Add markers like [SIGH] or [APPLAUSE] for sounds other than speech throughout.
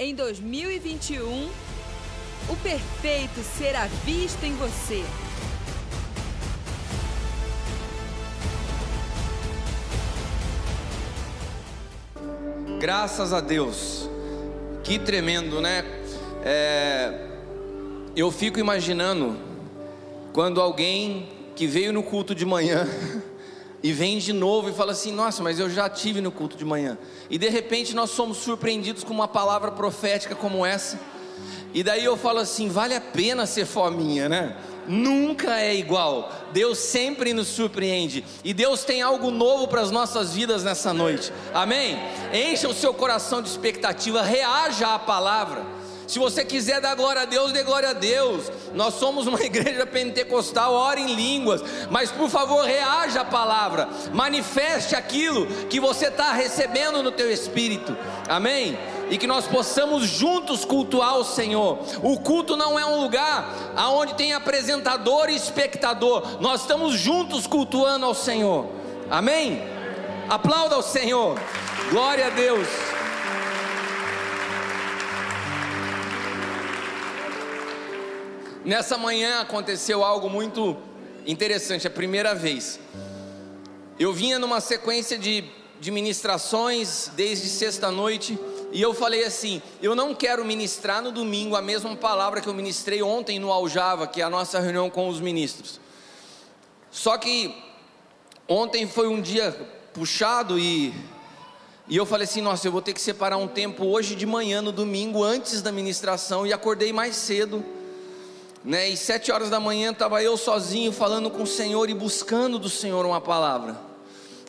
Em 2021, o perfeito será visto em você. Graças a Deus. Que tremendo, né? É, eu fico imaginando quando alguém que veio no culto de manhã [LAUGHS] e vem de novo e fala assim: Nossa, mas eu já tive no culto de manhã. E de repente nós somos surpreendidos com uma palavra profética como essa. E daí eu falo assim: Vale a pena ser fominha, né? nunca é igual. Deus sempre nos surpreende e Deus tem algo novo para as nossas vidas nessa noite. Amém? Encha o seu coração de expectativa, reaja à palavra. Se você quiser dar glória a Deus, dê glória a Deus. Nós somos uma [LAUGHS] igreja pentecostal, ora em línguas, mas por favor, reaja à palavra, manifeste aquilo que você está recebendo no teu espírito. Amém? e que nós possamos juntos cultuar o Senhor. O culto não é um lugar aonde tem apresentador e espectador. Nós estamos juntos cultuando ao Senhor. Amém? Aplauda ao Senhor. Glória a Deus. Nessa manhã aconteceu algo muito interessante, a primeira vez. Eu vinha numa sequência de, de ministrações desde sexta-noite e eu falei assim: eu não quero ministrar no domingo a mesma palavra que eu ministrei ontem no Aljava, que é a nossa reunião com os ministros. Só que ontem foi um dia puxado e, e eu falei assim: nossa, eu vou ter que separar um tempo hoje de manhã, no domingo, antes da ministração, e acordei mais cedo. Né, e sete horas da manhã estava eu sozinho falando com o Senhor e buscando do Senhor uma palavra.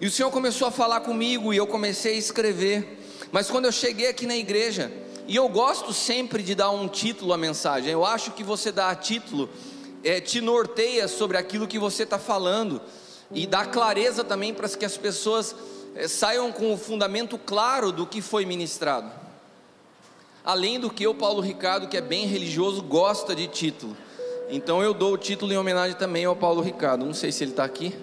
E o Senhor começou a falar comigo e eu comecei a escrever. Mas quando eu cheguei aqui na igreja, e eu gosto sempre de dar um título à mensagem, eu acho que você dá título, é, te norteia sobre aquilo que você está falando, e dá clareza também para que as pessoas é, saiam com o fundamento claro do que foi ministrado. Além do que eu, Paulo Ricardo, que é bem religioso, gosta de título. Então eu dou o título em homenagem também ao Paulo Ricardo. Não sei se ele está aqui.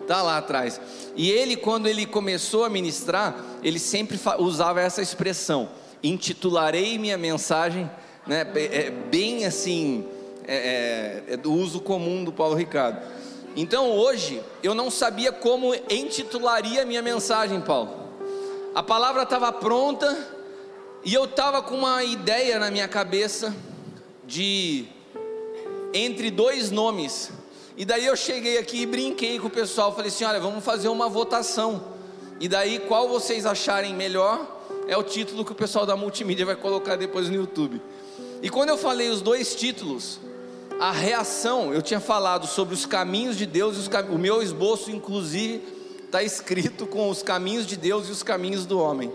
Está lá atrás. E ele, quando ele começou a ministrar, ele sempre usava essa expressão: intitularei minha mensagem, né, é, bem assim, é, é, é do uso comum do Paulo Ricardo. Então hoje, eu não sabia como intitularia minha mensagem, Paulo. A palavra estava pronta e eu estava com uma ideia na minha cabeça de entre dois nomes e daí eu cheguei aqui e brinquei com o pessoal, falei assim: olha, vamos fazer uma votação. E daí qual vocês acharem melhor é o título que o pessoal da multimídia vai colocar depois no YouTube. E quando eu falei os dois títulos, a reação, eu tinha falado sobre os caminhos de Deus e os cam... o meu esboço, inclusive, está escrito com os caminhos de Deus e os caminhos do homem.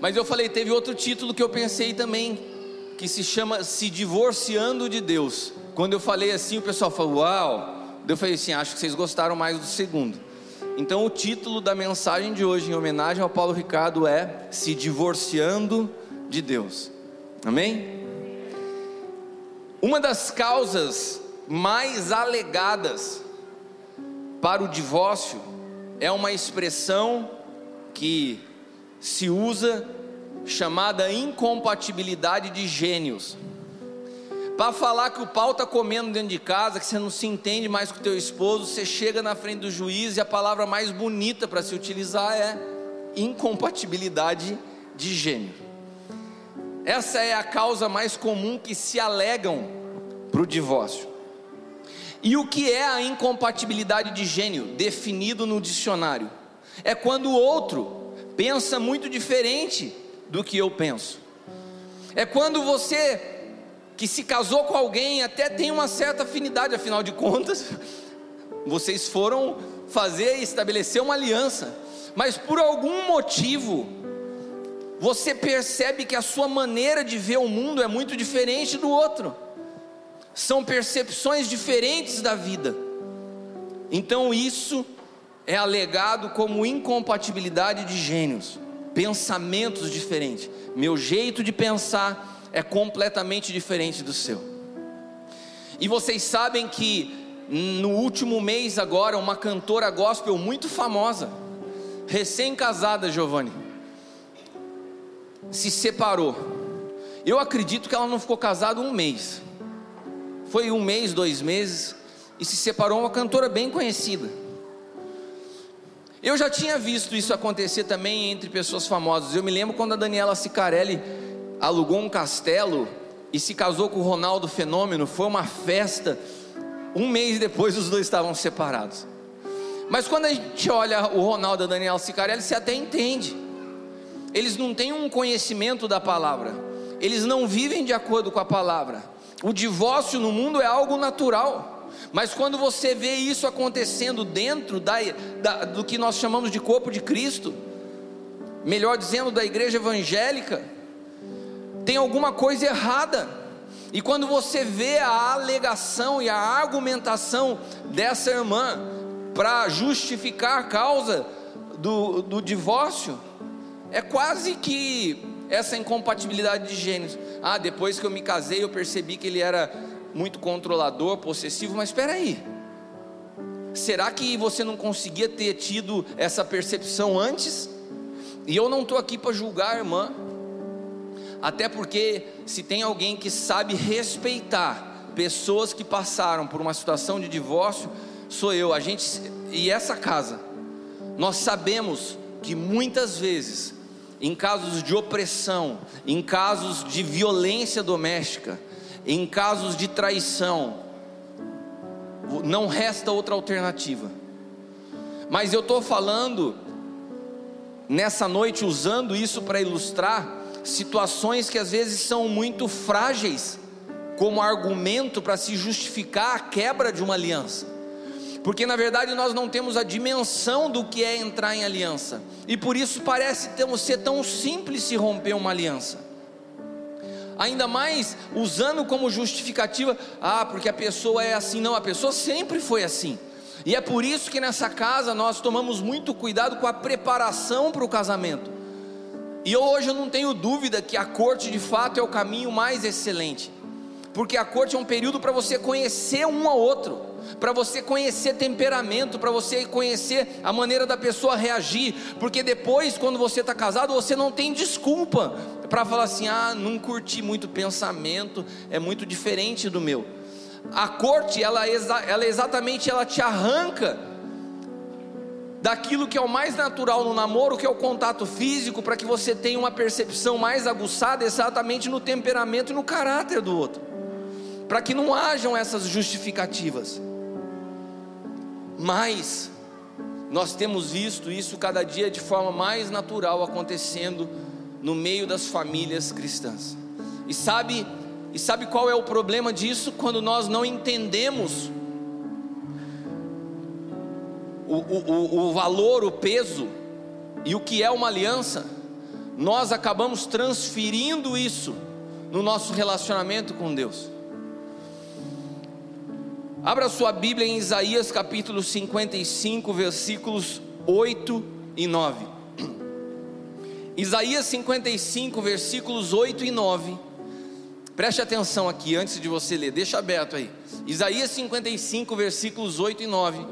Mas eu falei, teve outro título que eu pensei também, que se chama Se Divorciando de Deus. Quando eu falei assim, o pessoal falou: Uau! Eu falei assim: Acho que vocês gostaram mais do segundo. Então, o título da mensagem de hoje, em homenagem ao Paulo Ricardo, é Se Divorciando de Deus. Amém? Uma das causas mais alegadas para o divórcio é uma expressão que se usa chamada incompatibilidade de gênios para falar que o pau está comendo dentro de casa, que você não se entende mais com o teu esposo, você chega na frente do juiz e a palavra mais bonita para se utilizar é incompatibilidade de gênero. Essa é a causa mais comum que se alegam para o divórcio. E o que é a incompatibilidade de gênero, definido no dicionário? É quando o outro pensa muito diferente do que eu penso. É quando você que se casou com alguém até tem uma certa afinidade, afinal de contas, [LAUGHS] vocês foram fazer e estabelecer uma aliança, mas por algum motivo, você percebe que a sua maneira de ver o mundo é muito diferente do outro, são percepções diferentes da vida, então isso é alegado como incompatibilidade de gênios, pensamentos diferentes, meu jeito de pensar é completamente diferente do seu. E vocês sabem que no último mês agora, uma cantora gospel muito famosa, recém-casada, Giovanni, se separou. Eu acredito que ela não ficou casada um mês. Foi um mês, dois meses, e se separou uma cantora bem conhecida. Eu já tinha visto isso acontecer também entre pessoas famosas. Eu me lembro quando a Daniela Sicarelli alugou um castelo e se casou com o Ronaldo Fenômeno. Foi uma festa. Um mês depois os dois estavam separados. Mas quando a gente olha o Ronaldo e a Daniela Sicarelli, você até entende. Eles não têm um conhecimento da palavra. Eles não vivem de acordo com a palavra. O divórcio no mundo é algo natural. Mas quando você vê isso acontecendo dentro da, da, do que nós chamamos de corpo de Cristo, melhor dizendo, da igreja evangélica, tem alguma coisa errada. E quando você vê a alegação e a argumentação dessa irmã para justificar a causa do, do divórcio, é quase que essa incompatibilidade de gêneros. Ah, depois que eu me casei, eu percebi que ele era muito controlador, possessivo, mas espera aí. Será que você não conseguia ter tido essa percepção antes? E eu não estou aqui para julgar irmã, até porque se tem alguém que sabe respeitar pessoas que passaram por uma situação de divórcio, sou eu. A gente e essa casa, nós sabemos que muitas vezes, em casos de opressão, em casos de violência doméstica, em casos de traição, não resta outra alternativa. Mas eu estou falando nessa noite, usando isso para ilustrar situações que às vezes são muito frágeis, como argumento para se justificar a quebra de uma aliança. Porque na verdade nós não temos a dimensão do que é entrar em aliança, e por isso parece ser tão simples se romper uma aliança ainda mais usando como justificativa, ah, porque a pessoa é assim, não, a pessoa sempre foi assim. E é por isso que nessa casa nós tomamos muito cuidado com a preparação para o casamento. E hoje eu não tenho dúvida que a corte de fato é o caminho mais excelente, porque a corte é um período para você conhecer um ao outro, para você conhecer temperamento, para você conhecer a maneira da pessoa reagir, porque depois, quando você está casado, você não tem desculpa para falar assim: ah, não curti muito o pensamento, é muito diferente do meu. A corte, ela, ela exatamente ela te arranca daquilo que é o mais natural no namoro, que é o contato físico, para que você tenha uma percepção mais aguçada exatamente no temperamento e no caráter do outro, para que não hajam essas justificativas. Mas nós temos visto isso cada dia de forma mais natural acontecendo no meio das famílias cristãs. E sabe, e sabe qual é o problema disso? Quando nós não entendemos o, o, o valor, o peso e o que é uma aliança, nós acabamos transferindo isso no nosso relacionamento com Deus. Abra sua Bíblia em Isaías capítulo 55, versículos 8 e 9. Isaías 55, versículos 8 e 9. Preste atenção aqui antes de você ler, deixa aberto aí. Isaías 55, versículos 8 e 9.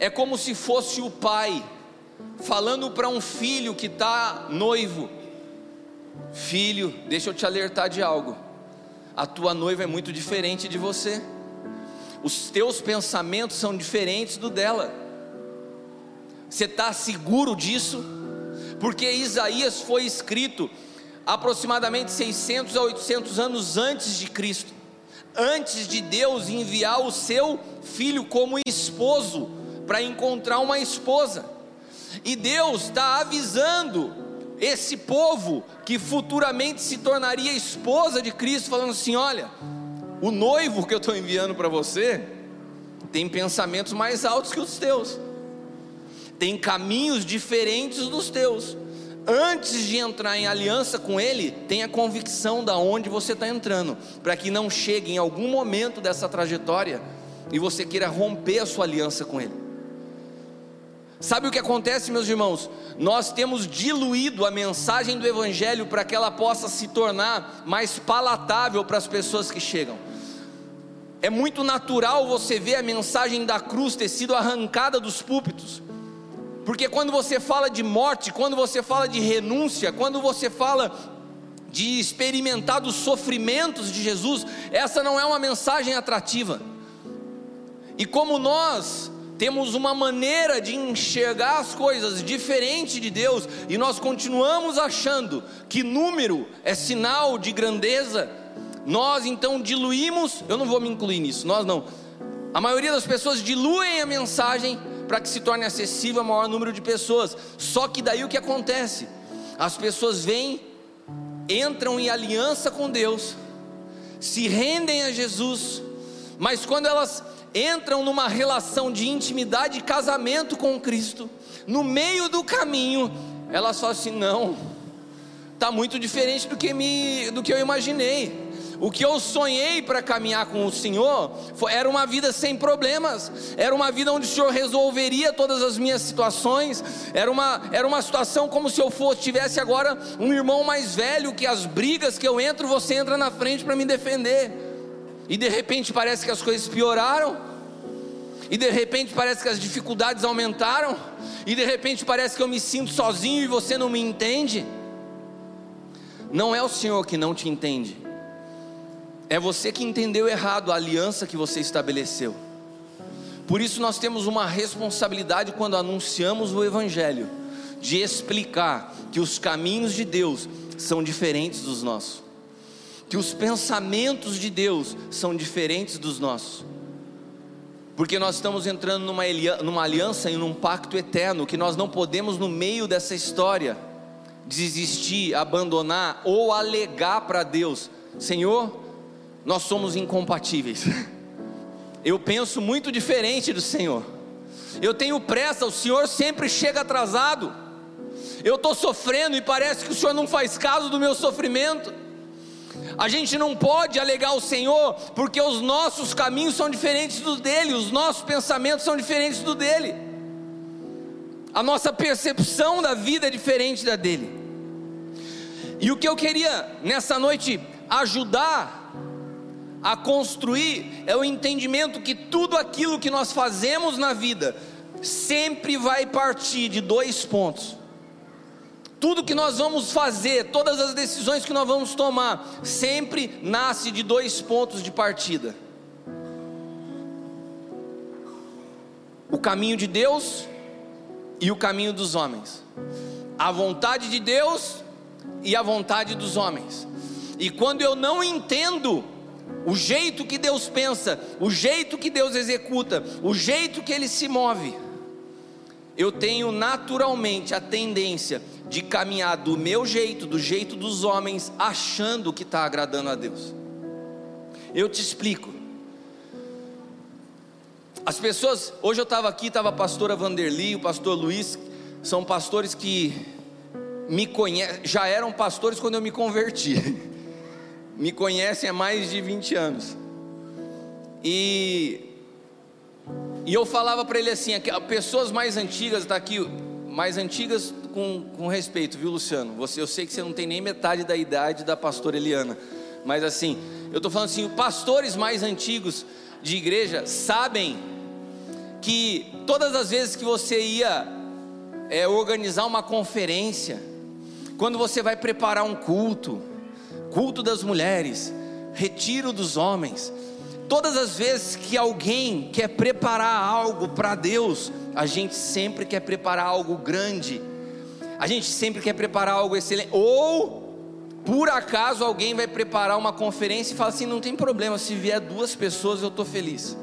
É como se fosse o pai falando para um filho que está noivo: Filho, deixa eu te alertar de algo. A tua noiva é muito diferente de você. Os teus pensamentos são diferentes do dela. Você está seguro disso? porque Isaías foi escrito aproximadamente 600 a 800 anos antes de Cristo, antes de Deus enviar o seu filho como esposo para encontrar uma esposa. E Deus está avisando esse povo que futuramente se tornaria esposa de Cristo, falando assim: olha, o noivo que eu estou enviando para você tem pensamentos mais altos que os teus tem caminhos diferentes dos teus. Antes de entrar em aliança com Ele, tenha convicção da onde você está entrando, para que não chegue em algum momento dessa trajetória e você queira romper a sua aliança com Ele. Sabe o que acontece, meus irmãos? Nós temos diluído a mensagem do Evangelho para que ela possa se tornar mais palatável para as pessoas que chegam. É muito natural você ver a mensagem da cruz ter sido arrancada dos púlpitos Porque quando você fala de morte, quando você fala de renúncia, quando você fala de experimentar dos sofrimentos de Jesus, essa não é uma mensagem atrativa. E como nós temos uma maneira de enxergar as coisas diferente de Deus, e nós continuamos achando que número é sinal de grandeza, nós então diluímos, eu não vou me incluir nisso, nós não. A maioria das pessoas diluem a mensagem para que se torne acessível a maior número de pessoas. Só que daí o que acontece? As pessoas vêm, entram em aliança com Deus, se rendem a Jesus, mas quando elas entram numa relação de intimidade e casamento com Cristo, no meio do caminho, elas falam assim: não, está muito diferente do que, me, do que eu imaginei. O que eu sonhei para caminhar com o Senhor foi, era uma vida sem problemas, era uma vida onde o Senhor resolveria todas as minhas situações, era uma, era uma situação como se eu fosse, tivesse agora um irmão mais velho, que as brigas que eu entro, você entra na frente para me defender, e de repente parece que as coisas pioraram, e de repente parece que as dificuldades aumentaram, e de repente parece que eu me sinto sozinho e você não me entende. Não é o Senhor que não te entende, é você que entendeu errado a aliança que você estabeleceu. Por isso nós temos uma responsabilidade quando anunciamos o Evangelho, de explicar que os caminhos de Deus são diferentes dos nossos, que os pensamentos de Deus são diferentes dos nossos, porque nós estamos entrando numa, numa aliança e num pacto eterno, que nós não podemos, no meio dessa história, desistir, abandonar ou alegar para Deus: Senhor, nós somos incompatíveis. Eu penso muito diferente do Senhor. Eu tenho pressa, o Senhor sempre chega atrasado. Eu estou sofrendo e parece que o Senhor não faz caso do meu sofrimento. A gente não pode alegar ao Senhor, porque os nossos caminhos são diferentes do dele, os nossos pensamentos são diferentes do dele, a nossa percepção da vida é diferente da dele. E o que eu queria nessa noite ajudar a construir é o entendimento que tudo aquilo que nós fazemos na vida sempre vai partir de dois pontos. Tudo que nós vamos fazer, todas as decisões que nós vamos tomar, sempre nasce de dois pontos de partida: o caminho de Deus e o caminho dos homens, a vontade de Deus e a vontade dos homens. E quando eu não entendo o jeito que Deus pensa, o jeito que Deus executa, o jeito que Ele se move, eu tenho naturalmente a tendência de caminhar do meu jeito, do jeito dos homens, achando que está agradando a Deus. Eu te explico. As pessoas, hoje eu estava aqui, estava a pastora Vanderly, o pastor Luiz, são pastores que me conhecem, já eram pastores quando eu me converti. [LAUGHS] me conhecem há mais de 20 anos. E, e eu falava para ele assim: pessoas mais antigas, está aqui, mais antigas com, com respeito, viu, Luciano? Você, eu sei que você não tem nem metade da idade da pastora Eliana, mas assim, eu estou falando assim: pastores mais antigos de igreja sabem que todas as vezes que você ia é, organizar uma conferência, quando você vai preparar um culto, culto das mulheres, retiro dos homens. Todas as vezes que alguém quer preparar algo para Deus, a gente sempre quer preparar algo grande, a gente sempre quer preparar algo excelente, ou por acaso alguém vai preparar uma conferência e fala assim: não tem problema, se vier duas pessoas eu estou feliz.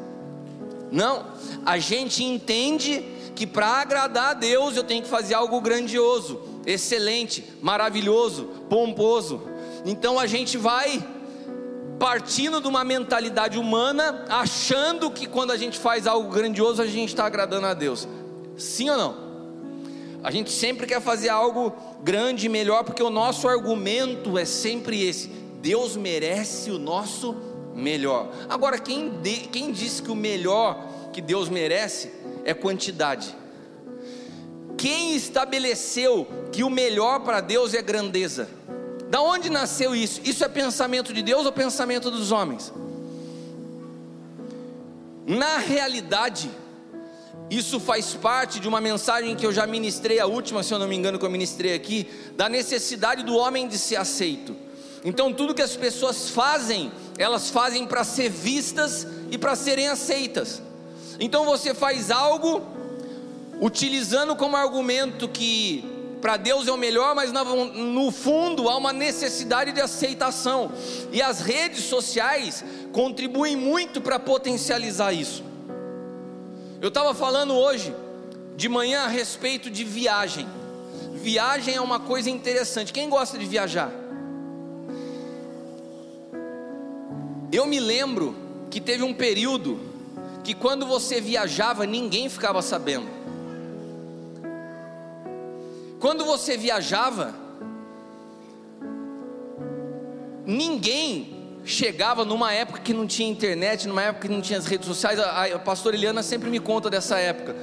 Não, a gente entende que para agradar a Deus eu tenho que fazer algo grandioso, excelente, maravilhoso, pomposo. Então a gente vai partindo de uma mentalidade humana, achando que quando a gente faz algo grandioso a gente está agradando a Deus. Sim ou não? A gente sempre quer fazer algo grande e melhor, porque o nosso argumento é sempre esse: Deus merece o nosso melhor. Agora, quem, de, quem disse que o melhor que Deus merece é quantidade? Quem estabeleceu que o melhor para Deus é grandeza? Da onde nasceu isso? Isso é pensamento de Deus ou pensamento dos homens? Na realidade, Isso faz parte de uma mensagem que eu já ministrei, a última, se eu não me engano, que eu ministrei aqui, da necessidade do homem de ser aceito. Então, tudo que as pessoas fazem, elas fazem para ser vistas e para serem aceitas. Então, você faz algo utilizando como argumento que para Deus é o melhor, mas no fundo há uma necessidade de aceitação. E as redes sociais contribuem muito para potencializar isso. Eu estava falando hoje, de manhã, a respeito de viagem. Viagem é uma coisa interessante. Quem gosta de viajar? Eu me lembro que teve um período que quando você viajava, ninguém ficava sabendo. Quando você viajava, ninguém chegava numa época que não tinha internet, numa época que não tinha as redes sociais. A, pastora Eliana sempre me conta dessa época,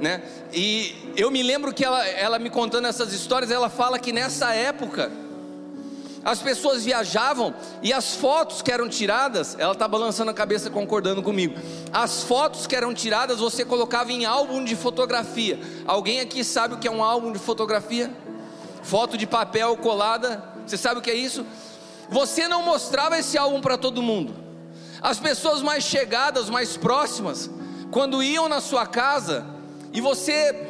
né? E eu me lembro que ela, ela me contando essas histórias, ela fala que nessa época as pessoas viajavam e as fotos que eram tiradas, ela está balançando a cabeça concordando comigo. As fotos que eram tiradas você colocava em álbum de fotografia. Alguém aqui sabe o que é um álbum de fotografia? Foto de papel colada. Você sabe o que é isso? Você não mostrava esse álbum para todo mundo. As pessoas mais chegadas, mais próximas, quando iam na sua casa e você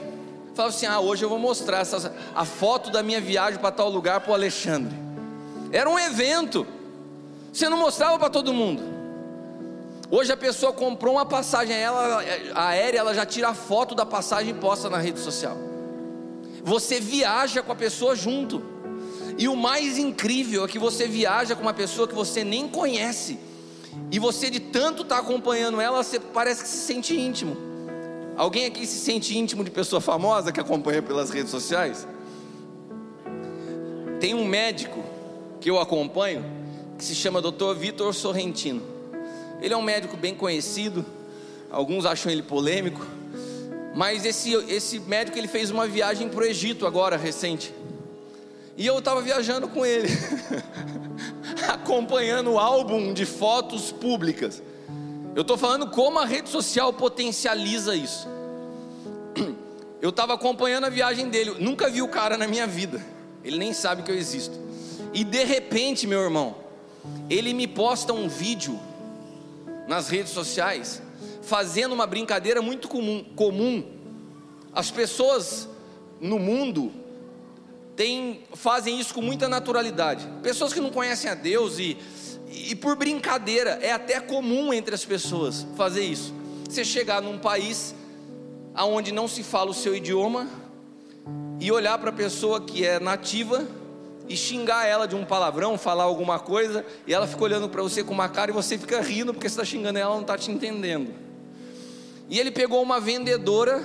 falava assim: Ah, hoje eu vou mostrar essa, a foto da minha viagem para tal lugar para o Alexandre. Era um evento. Você não mostrava para todo mundo. Hoje a pessoa comprou uma passagem ela, aérea, ela já tira a foto da passagem posta na rede social. Você viaja com a pessoa junto. E o mais incrível é que você viaja com uma pessoa que você nem conhece. E você de tanto estar tá acompanhando ela, você parece que se sente íntimo. Alguém aqui se sente íntimo de pessoa famosa que acompanha pelas redes sociais? Tem um médico que eu acompanho que se chama Dr. Vitor Sorrentino. Ele é um médico bem conhecido, alguns acham ele polêmico, mas esse, esse médico ele fez uma viagem para o Egito agora, recente. E eu estava viajando com ele, [LAUGHS] acompanhando o álbum de fotos públicas. Eu estou falando como a rede social potencializa isso. Eu estava acompanhando a viagem dele, nunca vi o cara na minha vida, ele nem sabe que eu existo. E de repente, meu irmão, ele me posta um vídeo nas redes sociais, fazendo uma brincadeira muito comum. comum. As pessoas no mundo tem, fazem isso com muita naturalidade. Pessoas que não conhecem a Deus e, e por brincadeira, é até comum entre as pessoas fazer isso. Você chegar num país aonde não se fala o seu idioma e olhar para a pessoa que é nativa e xingar ela de um palavrão, falar alguma coisa, e ela fica olhando para você com uma cara e você fica rindo porque você está xingando ela, ela não está te entendendo. E ele pegou uma vendedora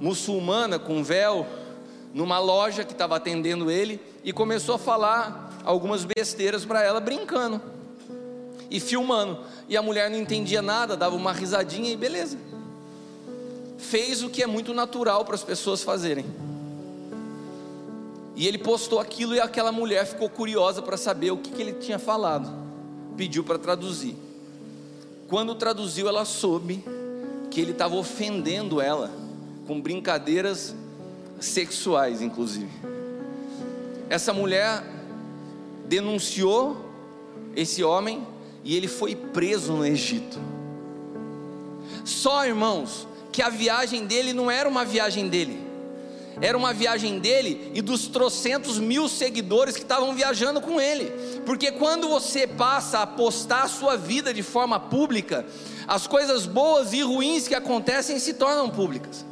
muçulmana com véu, numa loja que estava atendendo ele e começou a falar algumas besteiras para ela, brincando e filmando. E a mulher não entendia nada, dava uma risadinha e beleza. Fez o que é muito natural para as pessoas fazerem. E ele postou aquilo e aquela mulher ficou curiosa para saber o que, que ele tinha falado. Pediu para traduzir. Quando traduziu, ela soube que ele estava ofendendo ela com brincadeiras sexuais, inclusive. Essa mulher denunciou esse homem e ele foi preso no Egito. Só, irmãos, que a viagem dele não era uma viagem dele, era uma viagem dele e dos trocentos mil seguidores que estavam viajando com ele, porque quando você passa a postar a sua vida de forma pública, as coisas boas e ruins que acontecem se tornam públicas.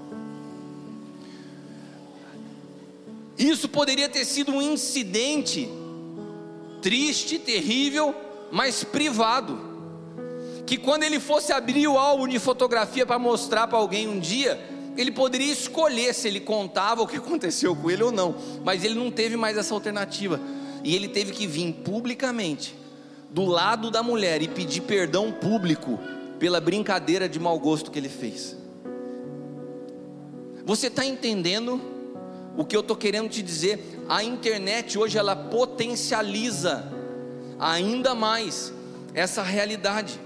Isso poderia ter sido um incidente triste, terrível, mas privado. Que quando ele fosse abrir o álbum de fotografia para mostrar para alguém um dia, ele poderia escolher se ele contava o que [LAUGHS] aconteceu com ele ou não, mas ele não teve mais essa alternativa. E ele teve que vir publicamente do lado da mulher e pedir perdão público pela brincadeira de mau gosto que ele fez. Você está entendendo? O que eu estou querendo te dizer, a internet hoje ela potencializa ainda mais essa realidade.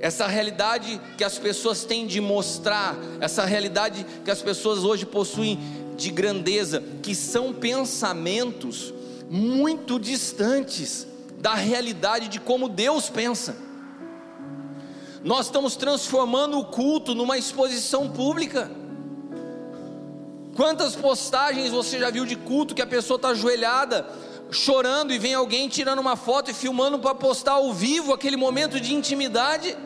Essa realidade que as pessoas têm de mostrar, essa realidade que as pessoas hoje possuem de grandeza, que são pensamentos muito distantes da realidade de como Deus pensa. Nós estamos transformando o culto numa exposição pública. Quantas postagens você já viu de culto que a pessoa está ajoelhada, chorando e vem alguém tirando uma foto e filmando para postar ao vivo aquele momento de intimidade?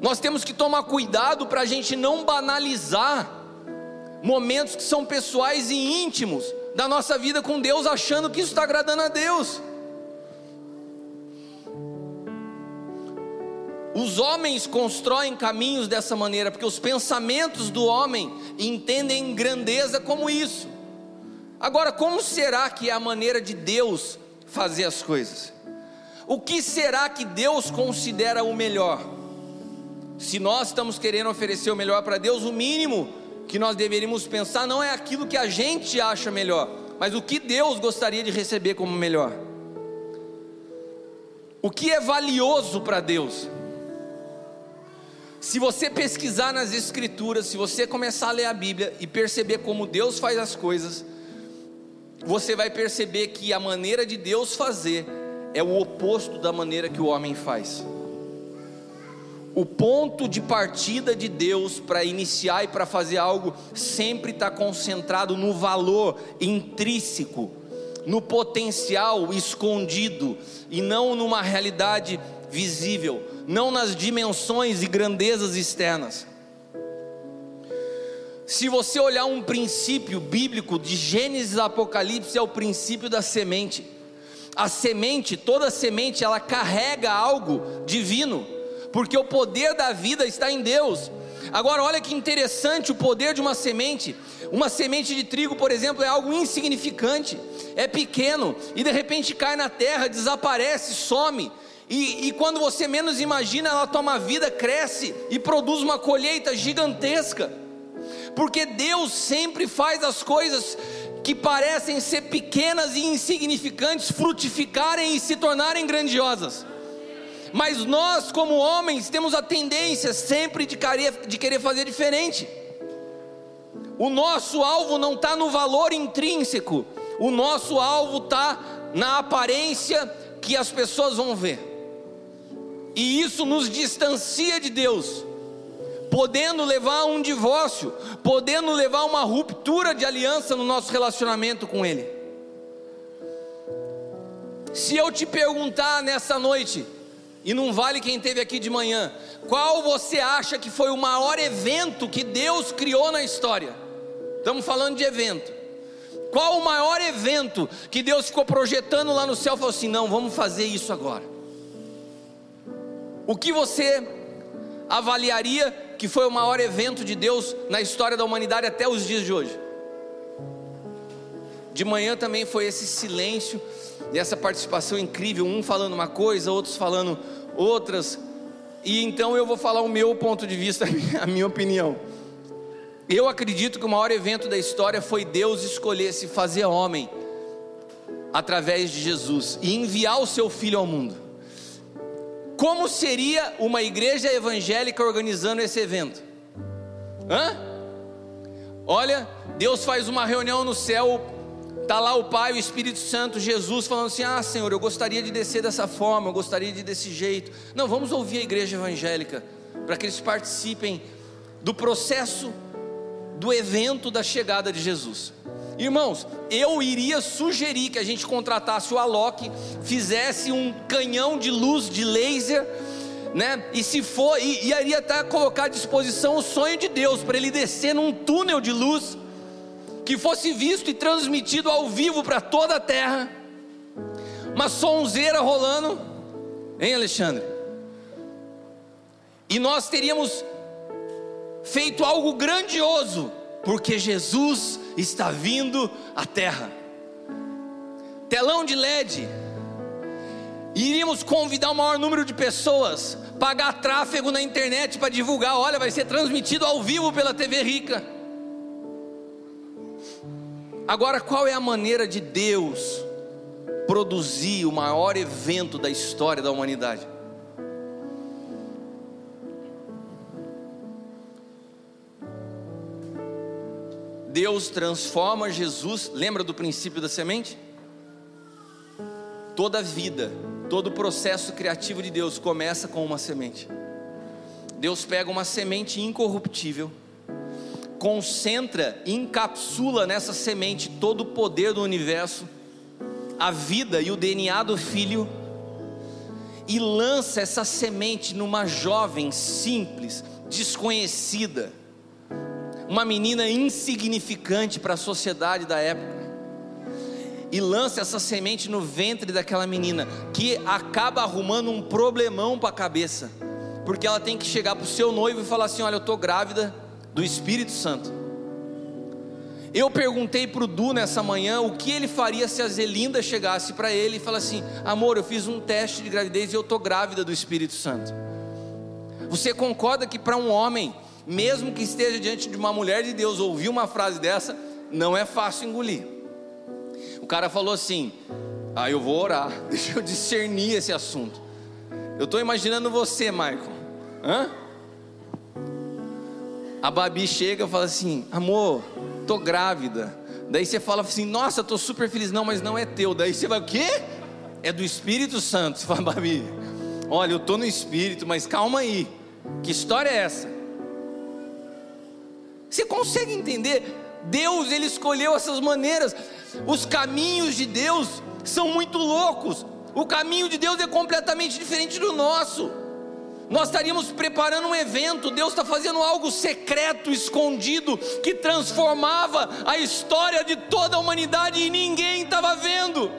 Nós temos que tomar cuidado para a gente não banalizar momentos que são pessoais e íntimos da nossa vida com Deus, achando que isso está agradando a Deus. Os homens constroem caminhos dessa maneira, porque os pensamentos do homem entendem grandeza como isso. Agora, como será que é a maneira de Deus fazer as coisas? O que será que Deus considera o melhor? Se nós estamos querendo oferecer o melhor para Deus, o mínimo que nós deveríamos pensar não é aquilo que a gente acha melhor, mas o que Deus gostaria de receber como melhor. O que é valioso para Deus? Se você pesquisar nas Escrituras, se você começar a ler a Bíblia e perceber como Deus faz as coisas, você vai perceber que a maneira de Deus fazer é o oposto da maneira que o homem faz. O ponto de partida de Deus para iniciar e para fazer algo sempre está concentrado no valor intrínseco, no potencial escondido e não numa realidade visível não nas dimensões e grandezas externas. Se você olhar um princípio bíblico de Gênesis a Apocalipse, é o princípio da semente. A semente, toda semente, ela carrega algo divino, porque o poder da vida está em Deus. Agora, olha que interessante o poder de uma semente. Uma semente de trigo, por exemplo, é algo insignificante, é pequeno e de repente cai na terra, desaparece, some. E, e, quando você menos imagina, ela toma vida, cresce e produz uma colheita gigantesca. Porque Deus sempre faz as coisas que parecem ser pequenas e insignificantes frutificarem e se tornarem grandiosas. Mas nós, como homens, temos a tendência sempre de querer, fazer diferente. O nosso alvo não está no valor intrínseco, o nosso alvo está na aparência que as pessoas vão ver e isso nos distancia de Deus, podendo levar a um divórcio, podendo levar a uma ruptura de aliança no nosso relacionamento com Ele. Se eu te perguntar nessa noite, e não vale quem teve aqui de manhã, qual você acha que foi o maior evento que Deus criou na história? Estamos falando de evento. Qual o maior evento que Deus ficou projetando lá no céu? Falou assim: não, vamos fazer isso agora. O que você avaliaria que foi o maior evento de Deus na história da humanidade até os dias de hoje? De manhã também foi esse silêncio e essa participação incrível, um falando uma coisa, outros falando outras. E então eu vou falar o meu ponto de vista, [LAUGHS] a minha opinião. Eu acredito que o maior evento da história foi Deus escolher se fazer homem através de Jesus e enviar o seu filho ao mundo. Como seria uma igreja evangélica organizando esse evento? Hã? Olha, Deus faz uma reunião no céu, tá lá o Pai, o Espírito Santo, Jesus falando assim: "Ah, Senhor, eu gostaria de descer dessa forma, eu gostaria de desse jeito". Não, vamos ouvir a igreja evangélica para que eles participem do processo do evento da chegada de Jesus. Irmãos, eu iria sugerir que a gente contratasse o Alok, fizesse um canhão de luz de laser, né? E se for, e iria até colocar à disposição o sonho de Deus para ele descer num túnel de luz que fosse visto e transmitido ao vivo para toda a terra. Uma sonzeira rolando, hein, Alexandre? E nós teríamos feito algo grandioso porque Jesus está vindo à terra. Telão de LED. Iríamos convidar o maior número de pessoas, pagar tráfego na internet para divulgar. Olha, vai ser transmitido ao vivo pela TV Rica. Agora, qual é a maneira de Deus produzir o maior evento da história da humanidade. Deus transforma Jesus, lembra do princípio da semente? Toda vida, todo processo criativo de Deus começa com uma semente. Deus pega uma semente incorruptível, concentra, encapsula nessa semente todo o poder do universo, a vida e o DNA do filho, e lança essa semente numa jovem simples, desconhecida, uma menina insignificante para a sociedade da época. E lança essa semente no ventre daquela menina, que acaba arrumando um problemão para a cabeça, porque ela tem que chegar para o seu noivo e falar assim: Olha, eu estou grávida do Espírito Santo. Eu perguntei para o Du nessa manhã o que ele faria se a Zelinda chegasse para ele e falasse assim: Amor, eu fiz um teste de gravidez e eu estou grávida do Espírito Santo. Você concorda que para um homem mesmo que esteja diante de uma mulher de Deus, ouvir uma frase dessa, não é fácil engolir. O cara falou assim: Ah, eu vou orar, [LAUGHS] deixa eu discernir esse assunto. Eu estou imaginando você, Michael. Hã? A Babi chega e fala assim: Amor, tô grávida. Daí você fala assim: Nossa, tô super feliz. Não, mas não é teu. Daí você vai: O quê? É do Espírito Santo. [LAUGHS] Você fala, Babi, olha, eu tô no Espírito, mas calma aí. Que história é essa? Você consegue entender? Deus, Ele escolheu essas maneiras. Os caminhos de Deus são muito loucos. O caminho de Deus é completamente diferente do nosso. Nós estaríamos preparando um evento, Deus está fazendo algo secreto, escondido, que transformava a história de toda a humanidade e ninguém estava vendo.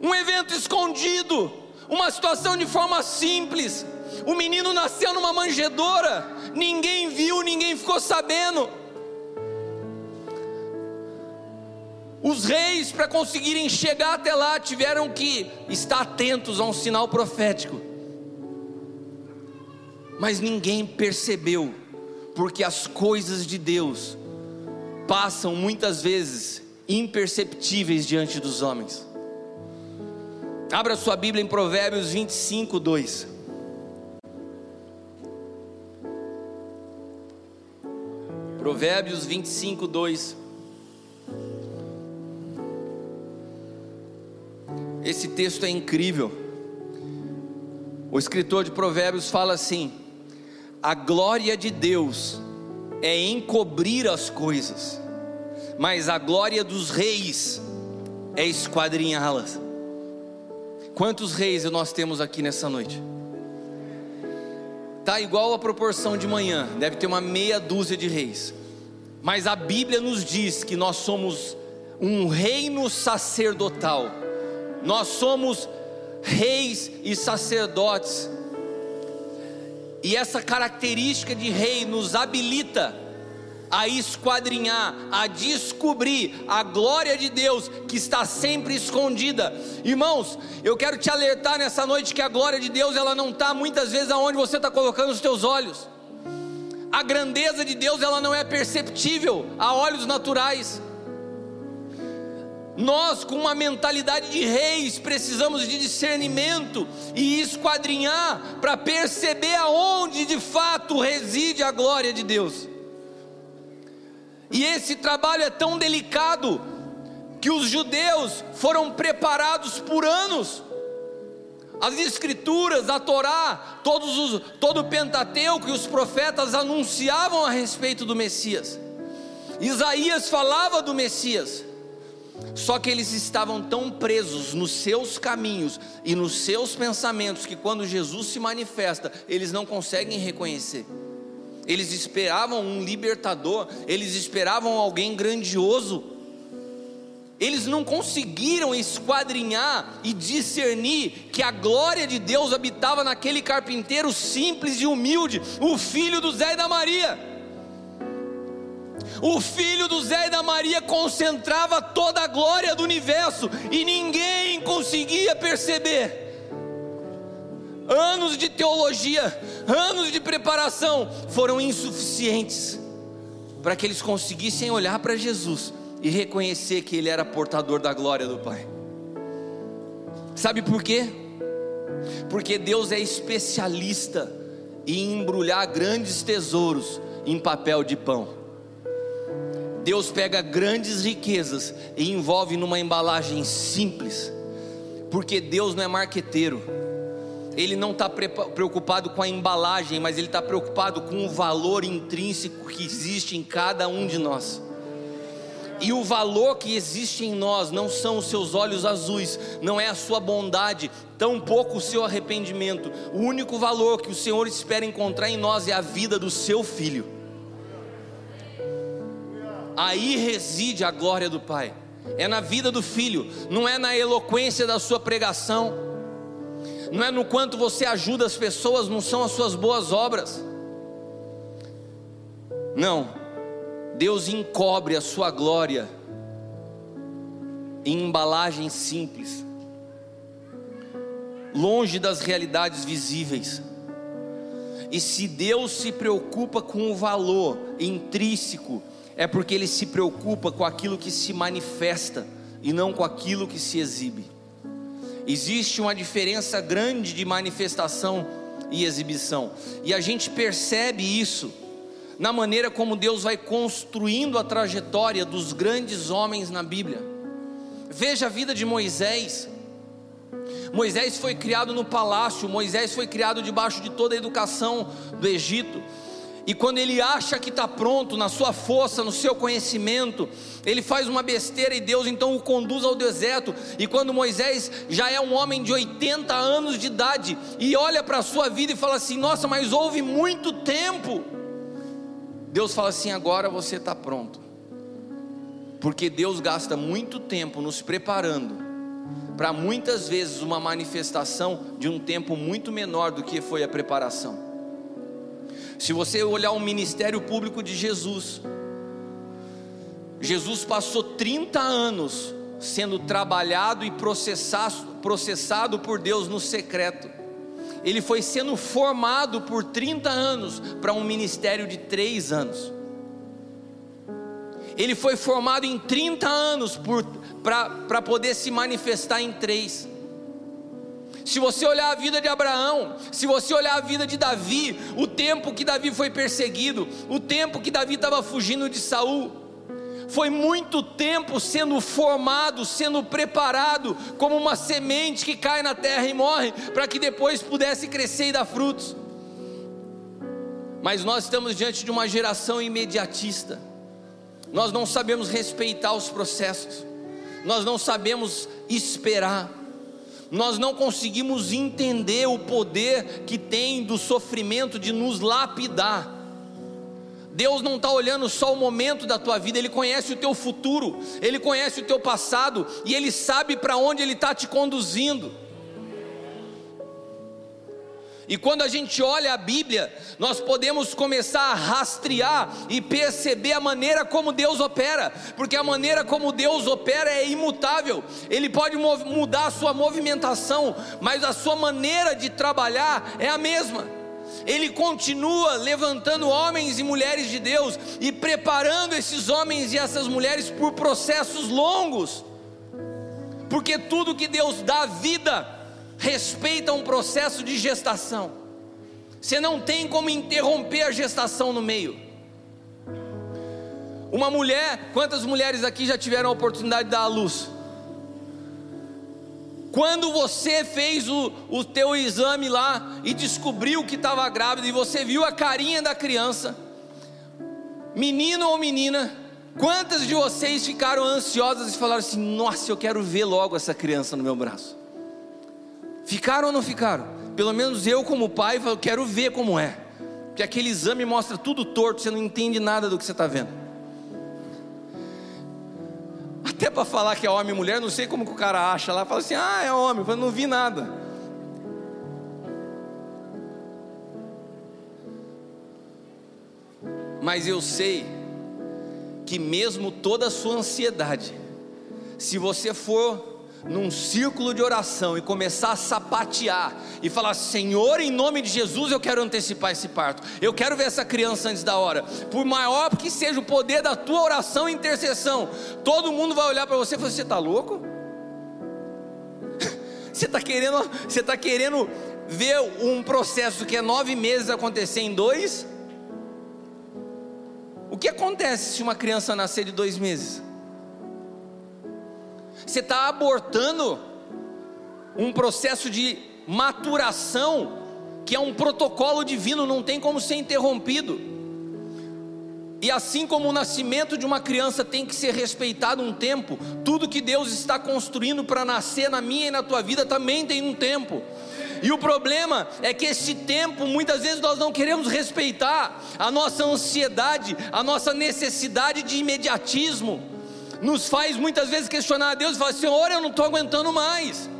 Um evento escondido, uma situação de forma simples. O menino nasceu numa manjedoura, ninguém viu, ninguém ficou sabendo. Os reis, para conseguirem chegar até lá, tiveram que estar atentos a um sinal profético. Mas ninguém percebeu, porque as coisas de Deus passam muitas vezes imperceptíveis diante dos homens. Abra sua Bíblia em Provérbios 25, 2. Provérbios 25, 2. Esse texto é incrível. O escritor de Provérbios fala assim: a glória de Deus é encobrir as coisas, mas a glória dos reis é esquadrinhá-las. Quantos reis nós temos aqui nessa noite? Tá igual a proporção de manhã, deve ter uma meia dúzia de reis. Mas a Bíblia nos diz que nós somos um reino sacerdotal. Nós somos reis e sacerdotes. E essa característica de rei nos habilita a esquadrinhar, a descobrir a glória de Deus que está sempre escondida. Irmãos, eu quero te alertar nessa noite que a glória de Deus ela não está muitas vezes aonde você está colocando os teus olhos. A grandeza de Deus ela não é perceptível a olhos naturais. Nós, com uma mentalidade de reis, precisamos de discernimento e esquadrinhar para perceber aonde de fato reside a glória de Deus. E esse trabalho é tão delicado que os judeus foram preparados por anos. As escrituras, a Torá, todos os, todo o Pentateuco e os profetas anunciavam a respeito do Messias. Isaías falava do Messias. Só que eles estavam tão presos nos seus caminhos e nos seus pensamentos que quando Jesus se manifesta, eles não conseguem reconhecer. Eles esperavam um libertador, eles esperavam alguém grandioso. Eles não conseguiram esquadrinhar e discernir que a glória de Deus habitava naquele carpinteiro simples e humilde, o filho do Zé e da Maria. O filho do Zé e da Maria concentrava toda a glória do universo e ninguém conseguia perceber anos de teologia, anos de preparação foram insuficientes para que eles conseguissem olhar para Jesus e reconhecer que ele era portador da glória do Pai. Sabe por quê? Porque Deus é especialista em embrulhar grandes tesouros em papel de pão. Deus pega grandes riquezas e envolve numa embalagem simples, porque Deus não é marqueteiro. Ele não está preocupado com a embalagem, mas ele está preocupado com o valor intrínseco que existe em cada um de nós. E o valor que existe em nós não são os seus olhos azuis, não é a sua bondade, tampouco o seu arrependimento. O único valor que o Senhor espera encontrar em nós é a vida do seu filho. Aí reside a glória do Pai. É na vida do filho, não é na eloquência da sua pregação, não é no quanto você ajuda as pessoas, não são as suas boas obras. Não, Deus encobre a sua glória em embalagem simples, longe das realidades visíveis. E se Deus se preocupa com o valor intrínseco, é porque Ele se preocupa com aquilo que se manifesta e não com aquilo que se exibe. Existe uma diferença grande de manifestação e exibição, e a gente percebe isso na maneira como Deus vai construindo a trajetória dos grandes homens na Bíblia. Veja a vida de Moisés. Moisés foi criado no palácio, Moisés foi criado debaixo de toda a educação do Egito. E quando ele acha que está pronto, na sua força, no seu conhecimento, ele faz uma besteira e Deus então o conduz ao deserto. E quando Moisés já é um homem de 80 anos de idade e olha para a sua vida e fala assim: Nossa, mas houve muito tempo. Deus fala assim: agora você está pronto. Porque Deus gasta muito tempo nos preparando para muitas vezes uma manifestação de um tempo muito menor do que foi a preparação. Se você olhar o ministério público de Jesus, Jesus passou 30 anos sendo trabalhado e processado, por Deus no secreto ele foi sendo formado por 30 anos para um ministério de 3 anos. Ele foi formado em 30 anos para poder se manifestar em 3. Se você olhar a vida de Abraão, se você olhar a vida de Davi, o tempo que Davi foi perseguido, o tempo que Davi estava fugindo de Saul, foi muito tempo sendo formado, sendo preparado como uma semente que cai na terra e morre, para que depois pudesse crescer e dar frutos. Mas nós estamos diante de uma geração imediatista, nós não sabemos respeitar os processos, nós não sabemos esperar, nós não conseguimos entender o poder que tem do sofrimento de nos lapidar Deus não está olhando só o momento da tua vida, Ele conhece o teu futuro, Ele conhece o teu passado e Ele sabe para onde Ele está te conduzindo. E quando a gente olha a Bíblia, nós podemos começar a rastrear e perceber a maneira como Deus opera, porque a maneira como Deus opera é imutável. Ele pode mudar a sua movimentação, mas a sua maneira de trabalhar é a mesma. Ele continua levantando homens e mulheres de Deus e preparando esses homens e essas mulheres por processos longos, porque tudo que Deus dá vida respeita um processo de gestação. Você não tem como interromper a gestação no meio. Uma mulher, quantas mulheres aqui já tiveram a oportunidade de dar à luz? Quando você fez o, o teu exame lá e descobriu que estava grávida e você viu a carinha da criança, menino ou menina, quantas de vocês ficaram ansiosas e falaram assim: Nossa, eu quero ver logo essa criança no meu braço? Ficaram ou não ficaram? Pelo menos eu, como pai, quero ver como é, porque aquele exame mostra tudo torto, você não entende nada do que você está vendo. Até para falar que é homem e mulher, não sei como que o cara acha lá. Fala assim: ah, é homem. Eu não vi nada. Mas eu sei que mesmo toda a sua ansiedade, se você for num círculo de oração e começar a sapatear e falar: Senhor, em nome de Jesus, eu quero antecipar esse parto, eu quero ver essa criança antes da hora, por maior que seja o poder da tua oração e intercessão, todo mundo vai olhar para você e falar: Você está louco? [LAUGHS] Você está querendo, você está querendo ver um processo que é nove meses acontecer em dois? O que acontece se uma criança nascer de dois meses? Você está abortando um processo de maturação que é um protocolo divino, não tem como ser interrompido. E assim como o nascimento de uma criança tem que ser respeitado um tempo, tudo que Deus está construindo para nascer na minha e na tua vida também tem um tempo. E o problema é que esse tempo, muitas vezes nós não queremos respeitar a nossa ansiedade, a nossa necessidade de imediatismo nos faz muitas vezes questionar a Deus e falar: Senhor, eu não estou aguentando mais.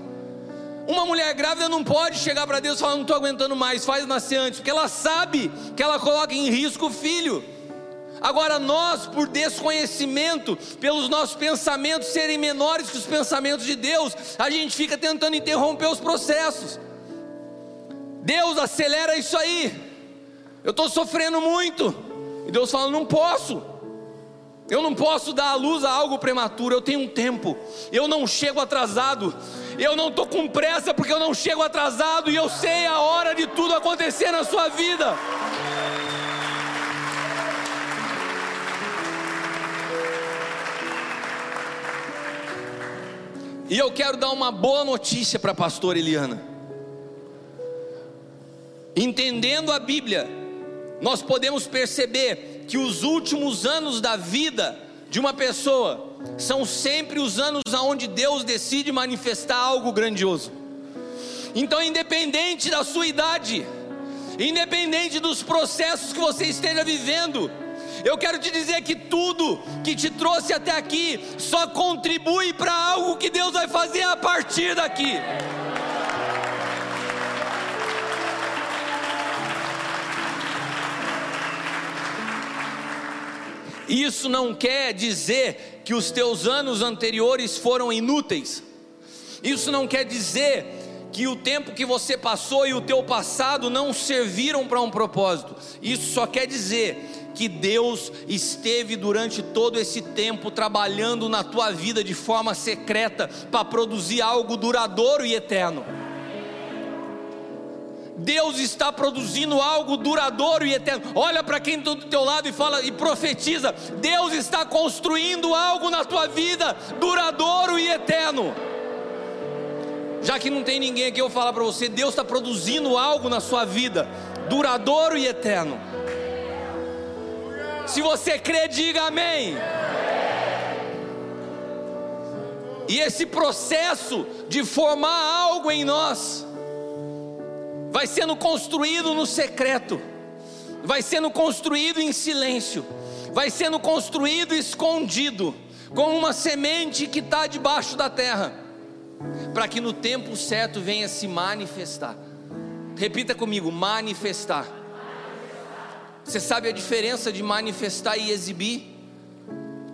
Uma mulher grávida não pode chegar para Deus e falar: Não estou aguentando mais, faz nascer antes, porque ela sabe que ela coloca em risco o filho. Agora, nós, por desconhecimento, pelos nossos pensamentos serem menores que os pensamentos de Deus, a gente fica tentando interromper os processos. Deus acelera isso aí. Eu estou sofrendo muito. E Deus fala: Não posso. Eu não posso dar à luz a algo prematuro, eu tenho um tempo, eu não chego atrasado, eu não estou com pressa porque eu não chego atrasado e eu sei a hora de tudo acontecer na sua vida. E eu quero dar uma boa notícia para a pastora Eliana. Entendendo a Bíblia, nós podemos perceber que os últimos anos da vida de uma pessoa são sempre os anos onde Deus decide manifestar algo grandioso. Então, independente da sua idade, independente dos processos que você esteja vivendo, eu quero te dizer que tudo que te trouxe até aqui só contribui para algo que Deus vai fazer a partir daqui. Isso não quer dizer que os teus anos anteriores foram inúteis. Isso não quer dizer que o tempo que você passou e o teu passado não serviram para um propósito. Isso só quer dizer que Deus esteve durante todo esse tempo trabalhando na tua vida de forma secreta para produzir algo duradouro e eterno. Deus está produzindo algo duradouro e eterno. Olha para quem está do teu lado e fala e profetiza: Deus está construindo algo na tua vida duradouro e eterno. Já que não tem ninguém aqui, eu falar para você: Deus está produzindo algo na sua vida duradouro e eterno. Se você crê, diga amém. E esse processo de formar algo em nós vai sendo construído no secreto, vai sendo construído em silêncio, vai sendo construído escondido, como uma semente que está debaixo da terra, para que no tempo certo venha se manifestar. Repita comigo: manifestar. Você sabe a diferença de manifestar e exibir?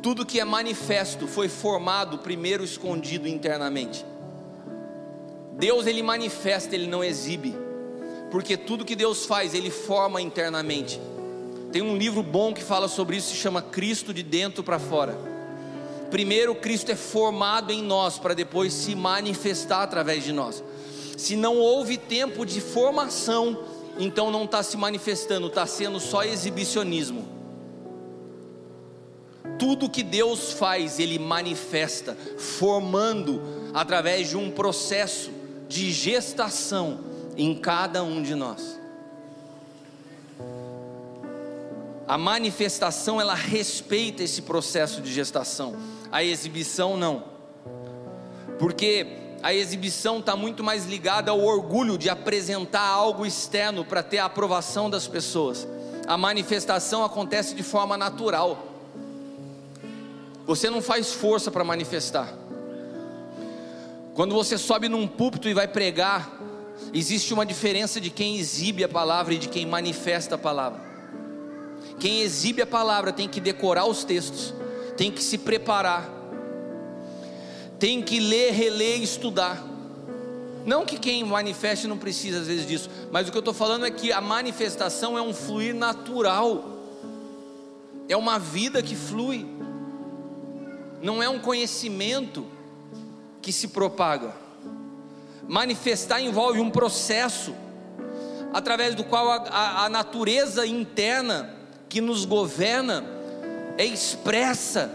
Tudo que é manifesto foi formado primeiro escondido internamente. Deus ele manifesta, ele não exibe porque tudo que Deus faz, Ele forma internamente. Tem um livro bom que fala sobre isso, se chama Cristo de dentro para fora. Primeiro, Cristo é formado em nós para depois se manifestar através de nós. Se não houve tempo de formação, então não está se manifestando, está sendo só exibicionismo. Tudo que Deus faz, Ele manifesta, formando através de um processo de gestação em cada um de nós. A manifestação ela respeita esse processo de gestação, a exibição não, porque a exibição está muito mais ligada ao orgulho de apresentar algo externo para ter a aprovação das pessoas. A manifestação acontece de forma natural. Você não faz força para manifestar. Quando você sobe num púlpito e vai pregar, Existe uma diferença de quem exibe a palavra e de quem manifesta a palavra. Quem exibe a palavra tem que decorar os textos, tem que se preparar. tem que ler, reler e estudar. Não que quem manifeste não precisa às vezes disso, mas o que eu estou falando é que a manifestação é um fluir natural, é uma vida que flui, não é um conhecimento que se propaga. Manifestar envolve um processo, através do qual a, a, a natureza interna que nos governa é expressa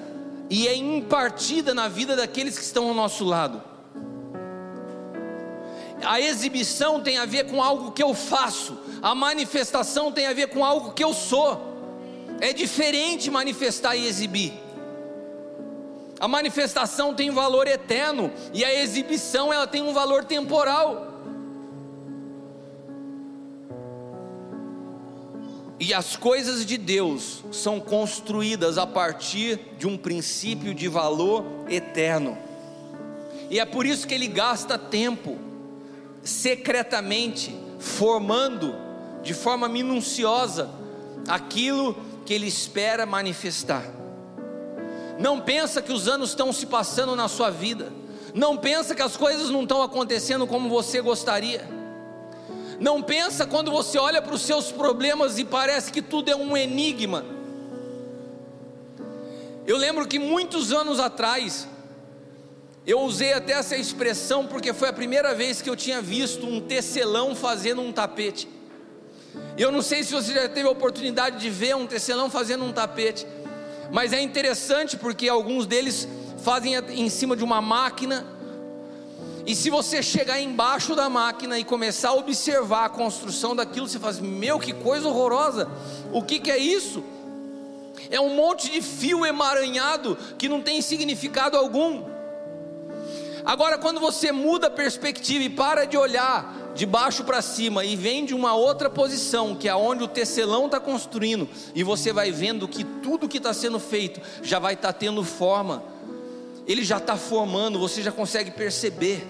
e é impartida na vida daqueles que estão ao nosso lado. A exibição tem a ver com algo que eu faço, a manifestação tem a ver com algo que eu sou. É diferente manifestar e exibir. A manifestação tem valor eterno e a exibição ela tem um valor temporal. E as coisas de Deus são construídas a partir de um princípio de valor eterno. E é por isso que ele gasta tempo secretamente formando de forma minuciosa aquilo que ele espera manifestar. Não pensa que os anos estão se passando na sua vida. Não pensa que as coisas não estão acontecendo como você gostaria. Não pensa quando você olha para os seus problemas e parece que tudo é um enigma. Eu lembro que muitos anos atrás, eu usei até essa expressão porque foi a primeira vez que eu tinha visto um tecelão fazendo um tapete. Eu não sei se você já teve a oportunidade de ver um tecelão fazendo um tapete, mas é interessante porque alguns deles fazem em cima de uma máquina. E se você chegar embaixo da máquina e começar a observar a construção daquilo, você faz: Meu, que coisa horrorosa! O que, que é isso? É um monte de fio emaranhado que não tem significado algum. Agora, quando você muda a perspectiva e para de olhar de baixo para cima e vem de uma outra posição, que é onde o tecelão está construindo, e você vai vendo que tudo que está sendo feito já vai estar tá tendo forma, ele já está formando, você já consegue perceber.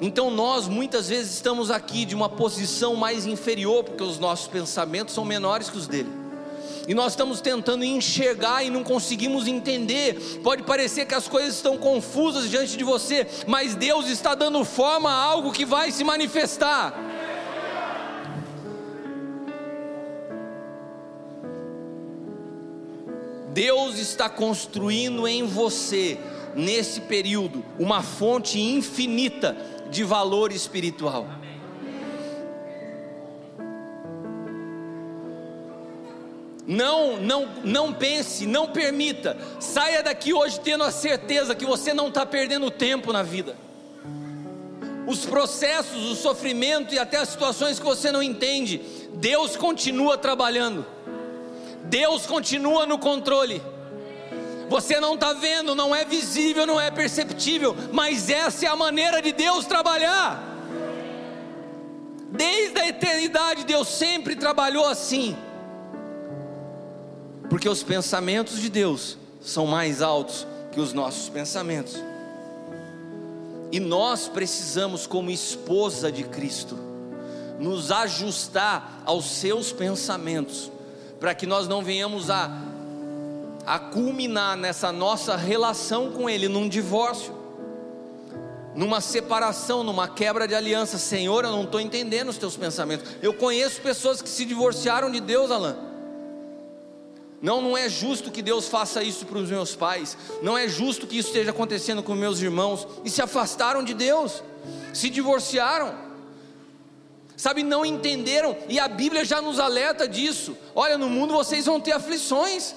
Então nós muitas vezes estamos aqui de uma posição mais inferior, porque os nossos pensamentos são menores que os dele e nós estamos tentando enxergar e não conseguimos entender. Pode parecer que as coisas estão confusas diante de você, mas Deus está dando forma a algo que vai se manifestar. Deus está construindo em você, nesse período, uma fonte infinita de valor espiritual. Não, não, não pense, não permita. Saia daqui hoje tendo a certeza que você não está perdendo tempo na vida. Os processos, o sofrimento e até as situações que você não entende, Deus continua trabalhando. Deus continua no controle. Você não está vendo, não é visível, não é perceptível, mas essa é a maneira de Deus trabalhar. Desde a eternidade, Deus sempre trabalhou assim porque os pensamentos de Deus são mais altos que os nossos pensamentos. E nós precisamos, como esposa de Cristo, nos ajustar aos seus pensamentos, para que nós não venhamos a, a culminar nessa nossa relação com Ele num divórcio, numa separação, numa quebra de aliança. Senhor, eu não estou entendendo os teus pensamentos. Eu conheço pessoas que se divorciaram de Deus, Alain não, não é justo que Deus faça isso para os meus pais. Não é justo que isso esteja acontecendo com meus irmãos. E se afastaram de Deus, se divorciaram. Sabe, não entenderam. E a Bíblia já nos alerta disso. Olha, no mundo vocês vão ter aflições.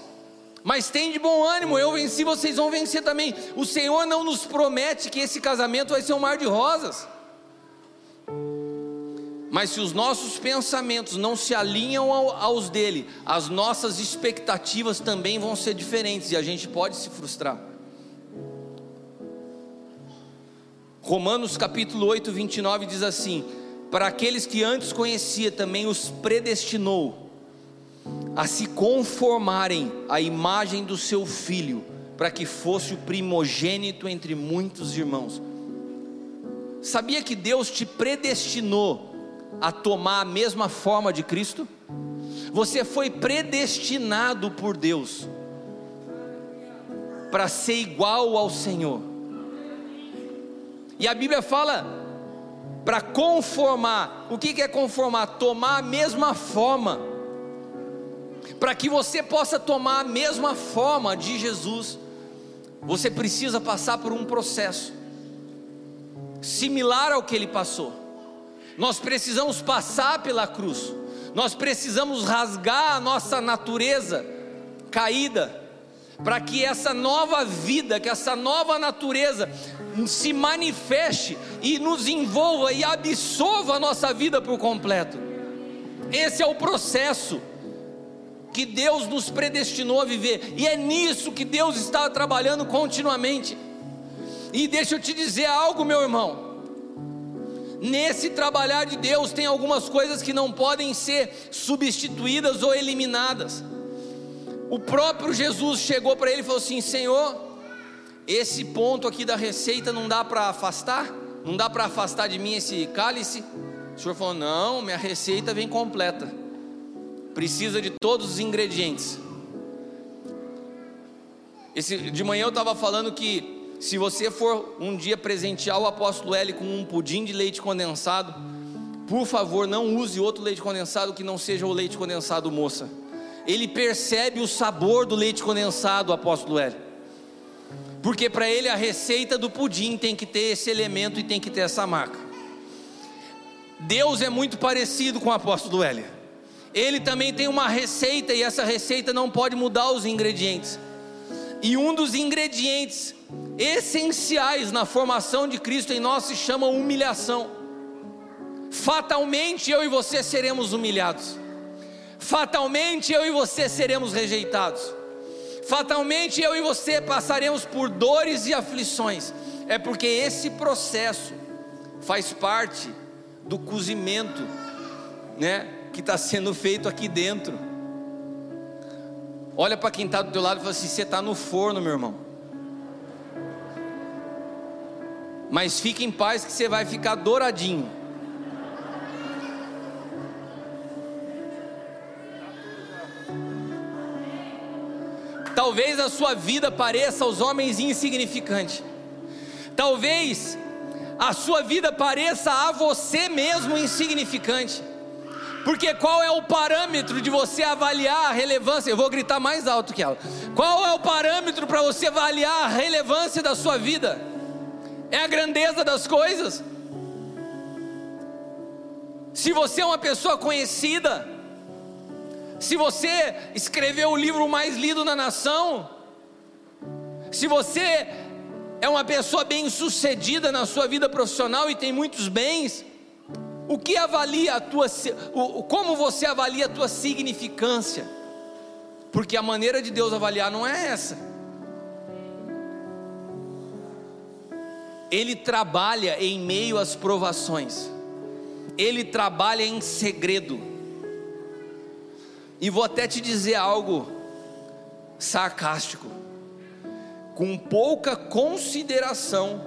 Mas tem de bom ânimo, eu venci, vocês vão vencer também. O Senhor não nos promete que esse casamento vai ser um mar de rosas. Mas se os nossos pensamentos não se alinham aos dele, as nossas expectativas também vão ser diferentes e a gente pode se frustrar. Romanos capítulo 8, 29 diz assim: Para aqueles que antes conhecia, também os predestinou a se conformarem à imagem do seu filho, para que fosse o primogênito entre muitos irmãos. Sabia que Deus te predestinou a tomar a mesma forma de Cristo? Você foi predestinado por Deus para ser igual ao Senhor. E a Bíblia fala para conformar. O que é conformar? Tomar a mesma forma. Para que você possa tomar a mesma forma de Jesus, você precisa passar por um processo similar ao que ele passou. Nós precisamos passar pela cruz. Nós precisamos rasgar a nossa natureza caída para que essa nova vida, que essa nova natureza se manifeste e nos envolva e absorva a nossa vida por completo. Esse é o processo que Deus nos predestinou a viver, e é nisso que Deus está trabalhando continuamente. E deixa eu te dizer algo, meu irmão. Nesse trabalhar de Deus tem algumas coisas que não podem ser substituídas ou eliminadas. O próprio Jesus chegou para ele e falou assim: Senhor, esse ponto aqui da receita não dá para afastar? Não dá para afastar de mim esse cálice? O Senhor falou: Não, minha receita vem completa. Precisa de todos os ingredientes. Esse, de manhã eu estava falando que se você for um dia presentear o apóstolo L com um pudim de leite condensado, por favor, não use outro leite condensado que não seja o leite condensado moça ele percebe o sabor do leite condensado, apóstolo Hélio. Porque para ele a receita do pudim tem que ter esse elemento e tem que ter essa marca. Deus é muito parecido com o apóstolo Hélio. Ele também tem uma receita e essa receita não pode mudar os ingredientes. E um dos ingredientes essenciais na formação de Cristo em nós se chama humilhação. Fatalmente eu e você seremos humilhados fatalmente eu e você seremos rejeitados. Fatalmente eu e você passaremos por dores e aflições. É porque esse processo faz parte do cozimento, né, que está sendo feito aqui dentro. Olha para quem está do teu lado e fala assim: você está no forno, meu irmão. Mas fique em paz que você vai ficar douradinho. Talvez a sua vida pareça aos homens insignificante. Talvez a sua vida pareça a você mesmo insignificante. Porque qual é o parâmetro de você avaliar a relevância? Eu vou gritar mais alto que ela. Qual é o parâmetro para você avaliar a relevância da sua vida? É a grandeza das coisas? Se você é uma pessoa conhecida, se você escreveu o livro mais lido na nação, se você é uma pessoa bem sucedida na sua vida profissional e tem muitos bens, o que avalia a tua, como você avalia a tua significância? Porque a maneira de Deus avaliar não é essa. Ele trabalha em meio às provações. Ele trabalha em segredo. E vou até te dizer algo sarcástico, com pouca consideração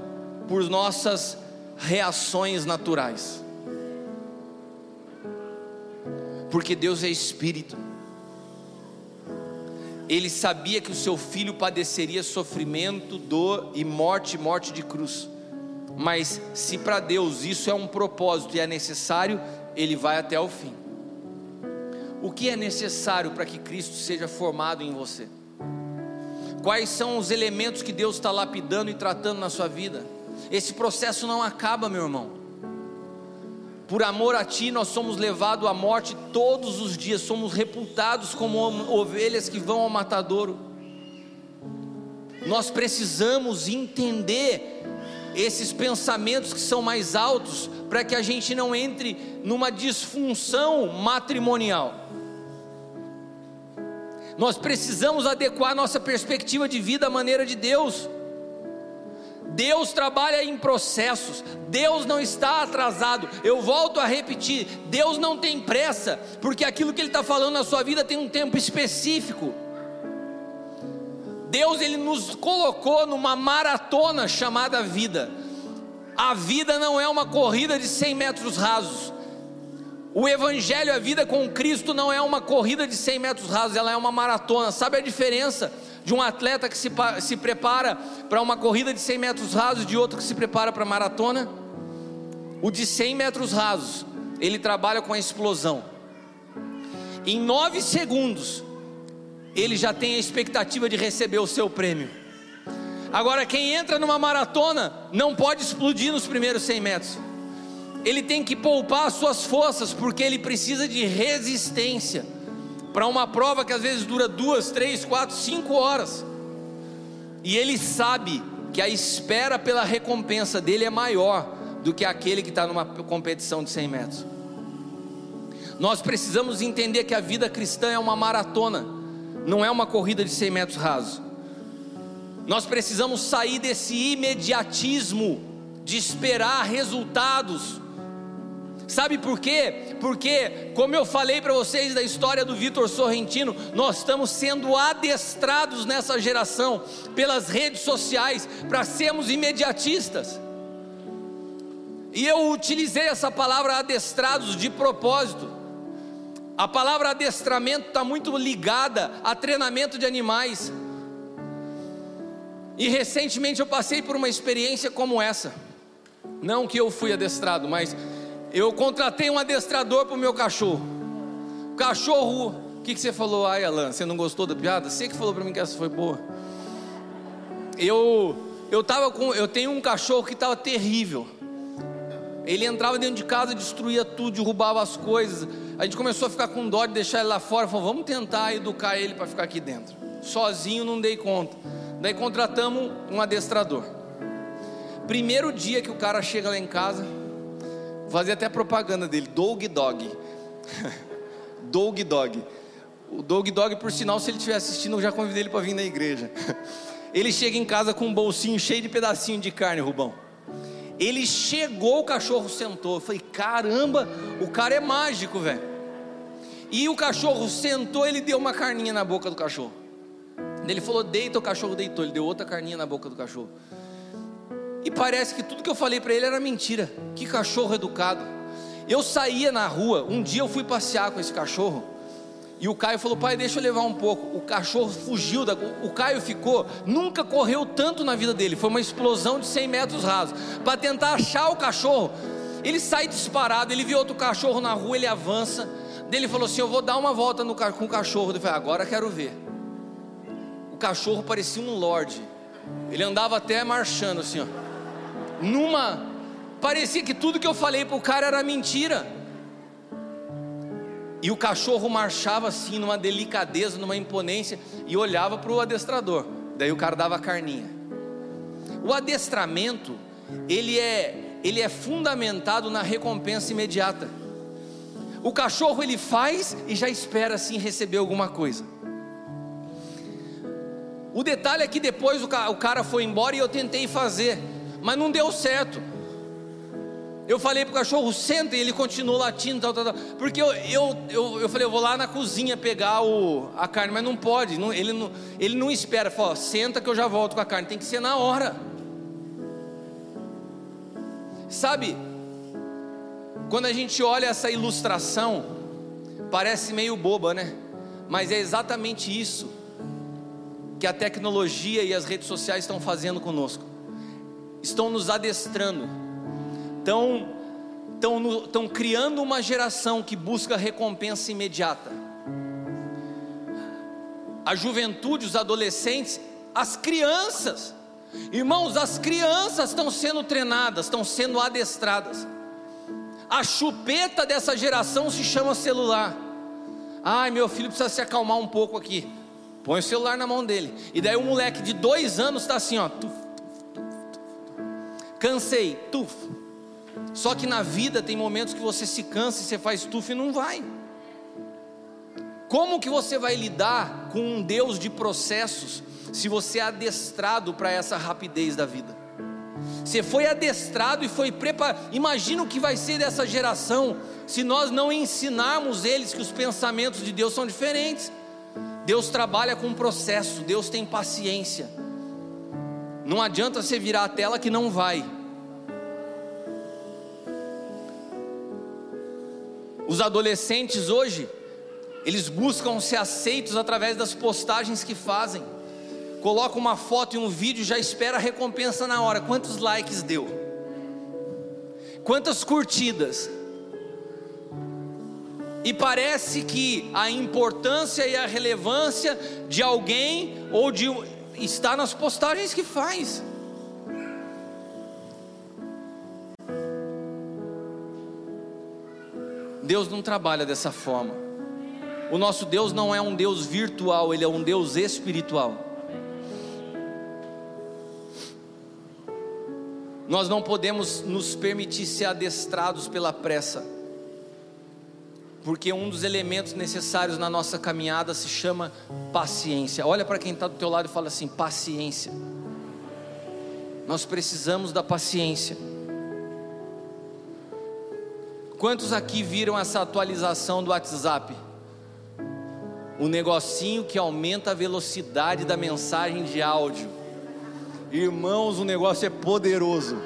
por nossas reações naturais. Porque Deus é espírito. Ele sabia que o seu filho padeceria sofrimento, dor e morte, morte de cruz. Mas se para Deus isso é um propósito e é necessário, ele vai até o fim. O que é necessário para que Cristo seja formado em você? Quais são os elementos que Deus está lapidando e tratando na sua vida? Esse processo não acaba, meu irmão. Por amor a Ti, nós somos levados à morte todos os dias, somos reputados como ovelhas que vão ao matadouro. Nós precisamos entender esses pensamentos que são mais altos, para que a gente não entre numa disfunção matrimonial. Nós precisamos adequar nossa perspectiva de vida à maneira de Deus. Deus trabalha em processos, Deus não está atrasado. Eu volto a repetir: Deus não tem pressa, porque aquilo que Ele está falando na sua vida tem um tempo específico. Deus ele nos colocou numa maratona chamada vida. A vida não é uma corrida de 100 metros rasos. O Evangelho, a vida com Cristo, não é uma corrida de 100 metros rasos, ela é uma maratona. Sabe a diferença de um atleta que se, se prepara para uma corrida de 100 metros rasos, de outro que se prepara para maratona. O de 100 metros rasos, ele trabalha com a explosão. Em nove segundos, ele já tem a expectativa de receber o seu prêmio. Agora, quem entra numa maratona não pode explodir nos primeiros 100 metros. Ele tem que poupar as suas forças, porque ele precisa de resistência para uma prova que às vezes dura duas, três, quatro, cinco horas. E ele sabe que a espera pela recompensa dele é maior do que aquele que está numa competição de 100 metros. Nós precisamos entender que a vida cristã é uma maratona, não é uma corrida de 100 metros rasos. Nós precisamos sair desse imediatismo de esperar resultados. Sabe por quê? Porque, como eu falei para vocês da história do Vitor Sorrentino, nós estamos sendo adestrados nessa geração pelas redes sociais para sermos imediatistas. E eu utilizei essa palavra adestrados de propósito. A palavra adestramento está muito ligada a treinamento de animais. E recentemente eu passei por uma experiência como essa. Não que eu fui adestrado, mas eu contratei um adestrador para o meu cachorro. Cachorro, o que, que você falou? Ai, Alan, você não gostou da piada? Você que falou para mim que essa foi boa. Eu, eu tava com, eu tenho um cachorro que estava terrível. Ele entrava dentro de casa, destruía tudo, derrubava as coisas. A gente começou a ficar com dó de deixar ele lá fora. Falou, vamos tentar educar ele para ficar aqui dentro. Sozinho não dei conta. Daí contratamos um adestrador. Primeiro dia que o cara chega lá em casa, fazia até propaganda dele, Dog Dog. [LAUGHS] Dog Dog. O Dog Dog, por sinal, se ele estiver assistindo, eu já convidei ele para vir na igreja. [LAUGHS] Ele chega em casa com um bolsinho cheio de pedacinho de carne, Rubão. Ele chegou, o cachorro sentou. Eu falei, caramba, o cara é mágico, velho. E o cachorro sentou, ele deu uma carninha na boca do cachorro. Ele falou: deita, o cachorro deitou. Ele deu outra carninha na boca do cachorro. E parece que tudo que eu falei para ele era mentira. Que cachorro educado. Eu saía na rua, um dia eu fui passear com esse cachorro. E o Caio falou: pai, deixa eu levar um pouco. O cachorro fugiu, da, o Caio ficou, nunca correu tanto na vida dele. Foi uma explosão de 100 metros rasos. Para tentar achar o cachorro, ele sai disparado. Ele viu outro cachorro na rua, ele avança. Ele falou assim: Eu vou dar uma volta no, com o cachorro. Eu falei: Agora quero ver cachorro parecia um lorde. Ele andava até marchando assim, ó. Numa parecia que tudo que eu falei pro cara era mentira. E o cachorro marchava assim, numa delicadeza, numa imponência, e olhava para o adestrador. Daí o cara dava carninha. O adestramento, ele é, ele é fundamentado na recompensa imediata. O cachorro ele faz e já espera assim receber alguma coisa. O detalhe é que depois o cara foi embora e eu tentei fazer, mas não deu certo. Eu falei pro cachorro, senta, e ele continuou latindo, tal, tal, tal. Porque eu, eu, eu, eu falei, eu vou lá na cozinha pegar o, a carne, mas não pode, não, ele, não, ele não espera, fala, senta que eu já volto com a carne, tem que ser na hora. Sabe, quando a gente olha essa ilustração, parece meio boba, né? Mas é exatamente isso que a tecnologia e as redes sociais estão fazendo conosco. Estão nos adestrando, estão, estão, estão criando uma geração que busca recompensa imediata. A juventude, os adolescentes, as crianças, irmãos, as crianças estão sendo treinadas, estão sendo adestradas. A chupeta dessa geração se chama celular. Ai, meu filho precisa se acalmar um pouco aqui. Põe o celular na mão dele. E daí o moleque de dois anos está assim, ó. Cansei, tuf. Só que na vida tem momentos que você se cansa e você faz tuf e não vai. Como que você vai lidar com um Deus de processos se você é adestrado para essa rapidez da vida? Você foi adestrado e foi preparado. Imagina o que vai ser dessa geração se nós não ensinarmos eles que os pensamentos de Deus são diferentes. Deus trabalha com processo, Deus tem paciência. Não adianta você virar a tela que não vai. Os adolescentes hoje, eles buscam ser aceitos através das postagens que fazem. coloca uma foto e um vídeo, já espera a recompensa na hora. Quantos likes deu? Quantas curtidas? E parece que a importância e a relevância de alguém ou de está nas postagens que faz. Deus não trabalha dessa forma. O nosso Deus não é um Deus virtual, ele é um Deus espiritual. Nós não podemos nos permitir ser adestrados pela pressa, porque um dos elementos necessários na nossa caminhada se chama paciência. Olha para quem está do teu lado e fala assim: paciência. Nós precisamos da paciência. Quantos aqui viram essa atualização do WhatsApp? O negocinho que aumenta a velocidade da mensagem de áudio. Irmãos, o negócio é poderoso.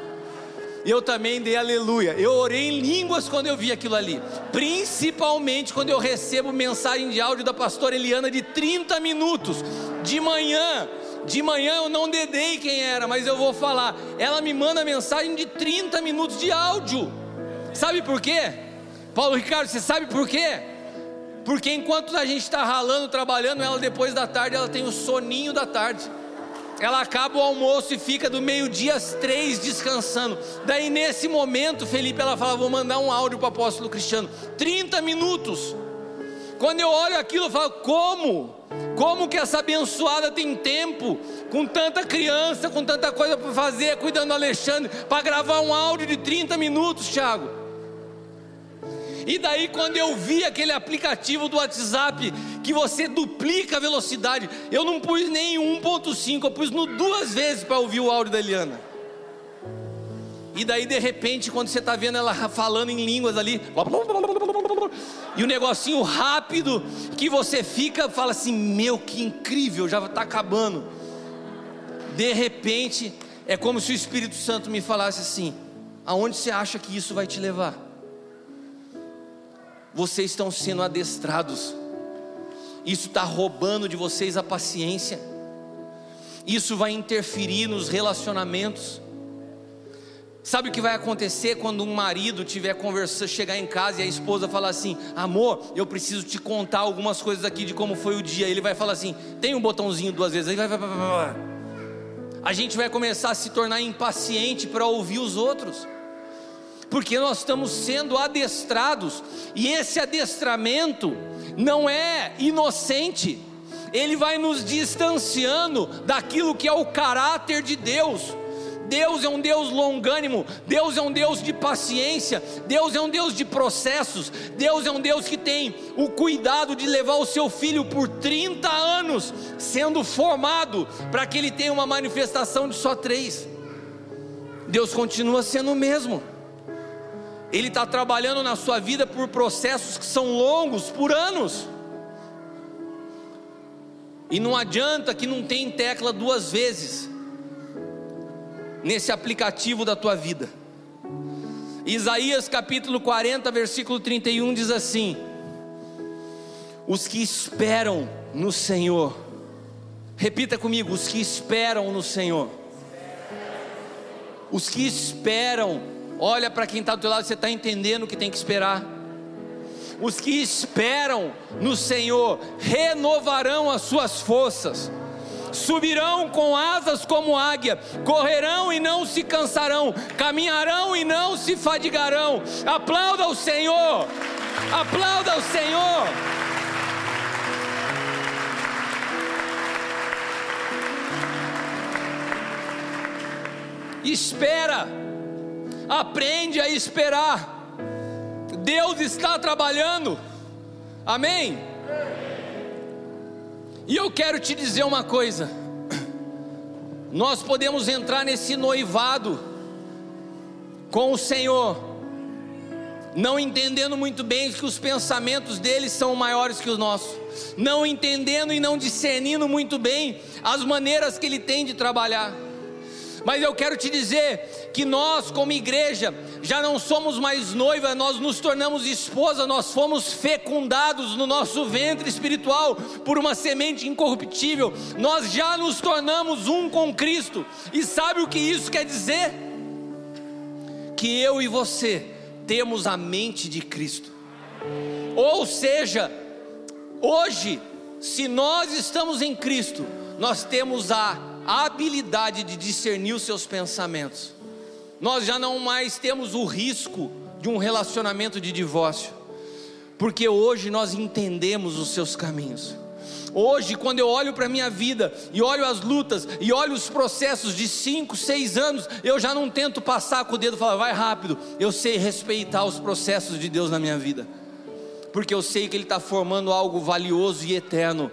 Eu também dei aleluia. Eu orei em línguas quando eu vi aquilo ali. Principalmente quando eu recebo mensagem de áudio da pastora Eliana de 30 minutos. De manhã. De manhã eu não dedei quem era, mas eu vou falar. Ela me manda mensagem de 30 minutos de áudio. Sabe por quê? Paulo Ricardo, você sabe por quê? Porque enquanto a gente está ralando, trabalhando, ela depois da tarde, ela tem o soninho da tarde ela acaba o almoço e fica do meio-dia às três descansando. Daí nesse momento, Felipe, ela fala: Vou mandar um áudio para o apóstolo Cristiano. 30 minutos. Quando eu olho aquilo, eu falo: Como? Como que essa abençoada tem tempo, com tanta criança, com tanta coisa para fazer, cuidando do Alexandre, para gravar um áudio de 30 minutos, Thiago? E daí, quando eu vi aquele aplicativo do WhatsApp que você duplica a velocidade, eu não pus nem 1,5, eu pus no duas vezes para ouvir o áudio da Eliana. E daí, de repente, quando você está vendo ela falando em línguas ali, e o negocinho rápido que você fica, fala assim: Meu, que incrível, já está acabando. De repente, é como se o Espírito Santo me falasse assim: Aonde você acha que isso vai te levar? Vocês estão sendo adestrados, isso está roubando de vocês a paciência, isso vai interferir nos relacionamentos. Sabe o que vai acontecer quando um marido tiver conversa, chegar em casa e a esposa falar assim: "Amor, eu preciso te contar algumas coisas aqui de como foi o dia". Ele vai falar assim: "Tem um botãozinho duas vezes". Aí vai, vai, vai, vai. A gente vai começar a se tornar impaciente para ouvir os outros porque nós estamos sendo adestrados, e esse adestramento não é inocente, ele vai nos distanciando daquilo que é o caráter de Deus. Deus é um Deus longânimo, Deus é um Deus de paciência, Deus é um Deus de processos, Deus é um Deus que tem o cuidado de levar o seu filho por 30 anos sendo formado para que ele tenha uma manifestação de só três. Deus continua sendo o mesmo. Ele está trabalhando na sua vida por processos que são longos, por anos. E não adianta que não tem tecla duas vezes nesse aplicativo da tua vida. Isaías capítulo 40, versículo 31 diz assim: Os que esperam no Senhor, repita comigo, os que esperam no Senhor, os que esperam Olha para quem está do teu lado, você está entendendo que tem que esperar. Os que esperam no Senhor renovarão as suas forças, subirão com asas como águia, correrão e não se cansarão, caminharão e não se fadigarão. Aplauda o Senhor, aplauda o Senhor. Espera Aprende a esperar. Deus está trabalhando. Amém? E eu quero te dizer uma coisa. Nós podemos entrar nesse noivado com o Senhor, não entendendo muito bem que os pensamentos dele são maiores que os nossos, não entendendo e não discernindo muito bem as maneiras que ele tem de trabalhar. Mas eu quero te dizer que nós, como igreja, já não somos mais noiva, nós nos tornamos esposa, nós fomos fecundados no nosso ventre espiritual por uma semente incorruptível, nós já nos tornamos um com Cristo, e sabe o que isso quer dizer? Que eu e você temos a mente de Cristo, ou seja, hoje, se nós estamos em Cristo, nós temos a a habilidade de discernir os seus pensamentos. Nós já não mais temos o risco de um relacionamento de divórcio, porque hoje nós entendemos os seus caminhos. Hoje, quando eu olho para a minha vida e olho as lutas e olho os processos de 5, 6 anos, eu já não tento passar com o dedo e falar, vai rápido. Eu sei respeitar os processos de Deus na minha vida, porque eu sei que Ele está formando algo valioso e eterno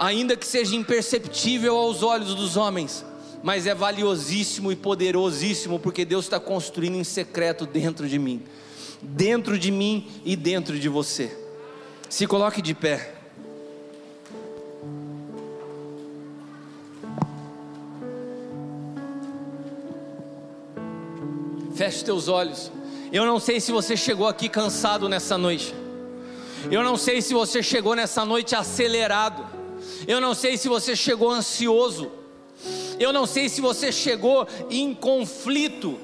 ainda que seja imperceptível aos olhos dos homens, mas é valiosíssimo e poderosíssimo, porque Deus está construindo em secreto dentro de mim, dentro de mim e dentro de você. Se coloque de pé. Feche teus olhos. Eu não sei se você chegou aqui cansado nessa noite. Eu não sei se você chegou nessa noite acelerado. Eu não sei se você chegou ansioso. Eu não sei se você chegou em conflito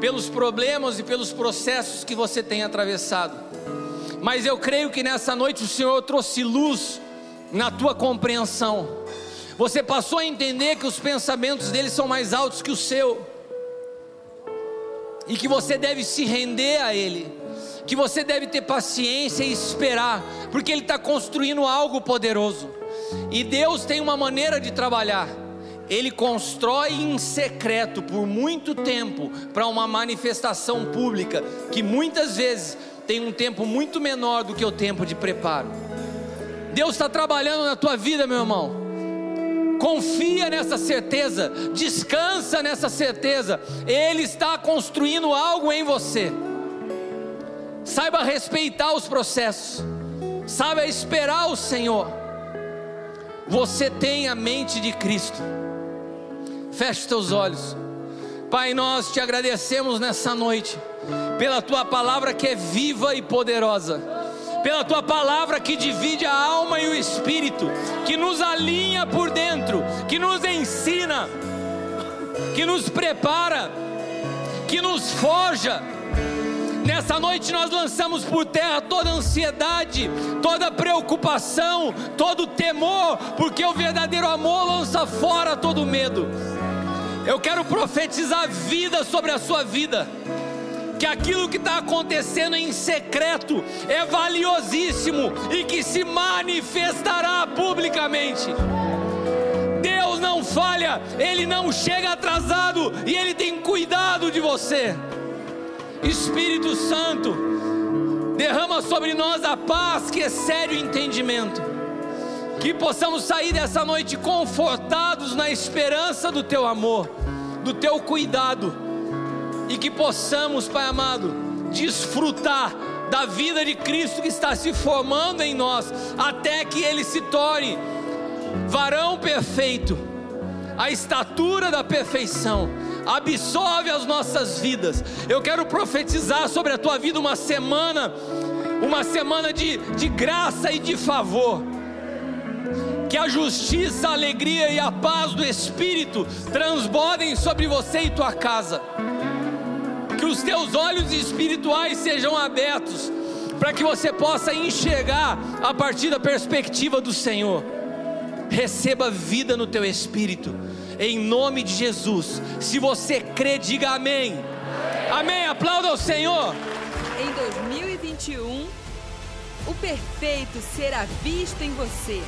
pelos problemas e pelos processos que você tem atravessado. Mas eu creio que nessa noite o Senhor trouxe luz na tua compreensão. Você passou a entender que os pensamentos dele são mais altos que o seu. E que você deve se render a ele. Que você deve ter paciência e esperar, porque ele está construindo algo poderoso. E Deus tem uma maneira de trabalhar. Ele constrói em secreto por muito tempo para uma manifestação pública que muitas vezes tem um tempo muito menor do que o tempo de preparo. Deus está trabalhando na tua vida, meu irmão. Confia nessa certeza, descansa nessa certeza. Ele está construindo algo em você. Saiba respeitar os processos, saiba esperar o Senhor. Você tem a mente de Cristo. Feche os teus olhos. Pai, nós te agradecemos nessa noite pela tua palavra que é viva e poderosa. Pela tua palavra que divide a alma e o espírito, que nos alinha por dentro, que nos ensina, que nos prepara, que nos forja Nessa noite nós lançamos por terra toda ansiedade, toda preocupação, todo temor, porque o verdadeiro amor lança fora todo medo. Eu quero profetizar vida sobre a sua vida. Que aquilo que está acontecendo em secreto é valiosíssimo e que se manifestará publicamente. Deus não falha, Ele não chega atrasado e Ele tem cuidado de você. Espírito Santo, derrama sobre nós a paz que excede o entendimento. Que possamos sair dessa noite confortados na esperança do teu amor, do teu cuidado, e que possamos, Pai amado, desfrutar da vida de Cristo que está se formando em nós, até que ele se torne varão perfeito, a estatura da perfeição absorve as nossas vidas. Eu quero profetizar sobre a tua vida uma semana, uma semana de, de graça e de favor. Que a justiça, a alegria e a paz do Espírito transbordem sobre você e tua casa. Que os teus olhos espirituais sejam abertos, para que você possa enxergar a partir da perspectiva do Senhor. Receba vida no teu espírito em nome de Jesus. Se você crê, diga amém. Amém. Aplauda ao Senhor. Em 2021, o perfeito será visto em você.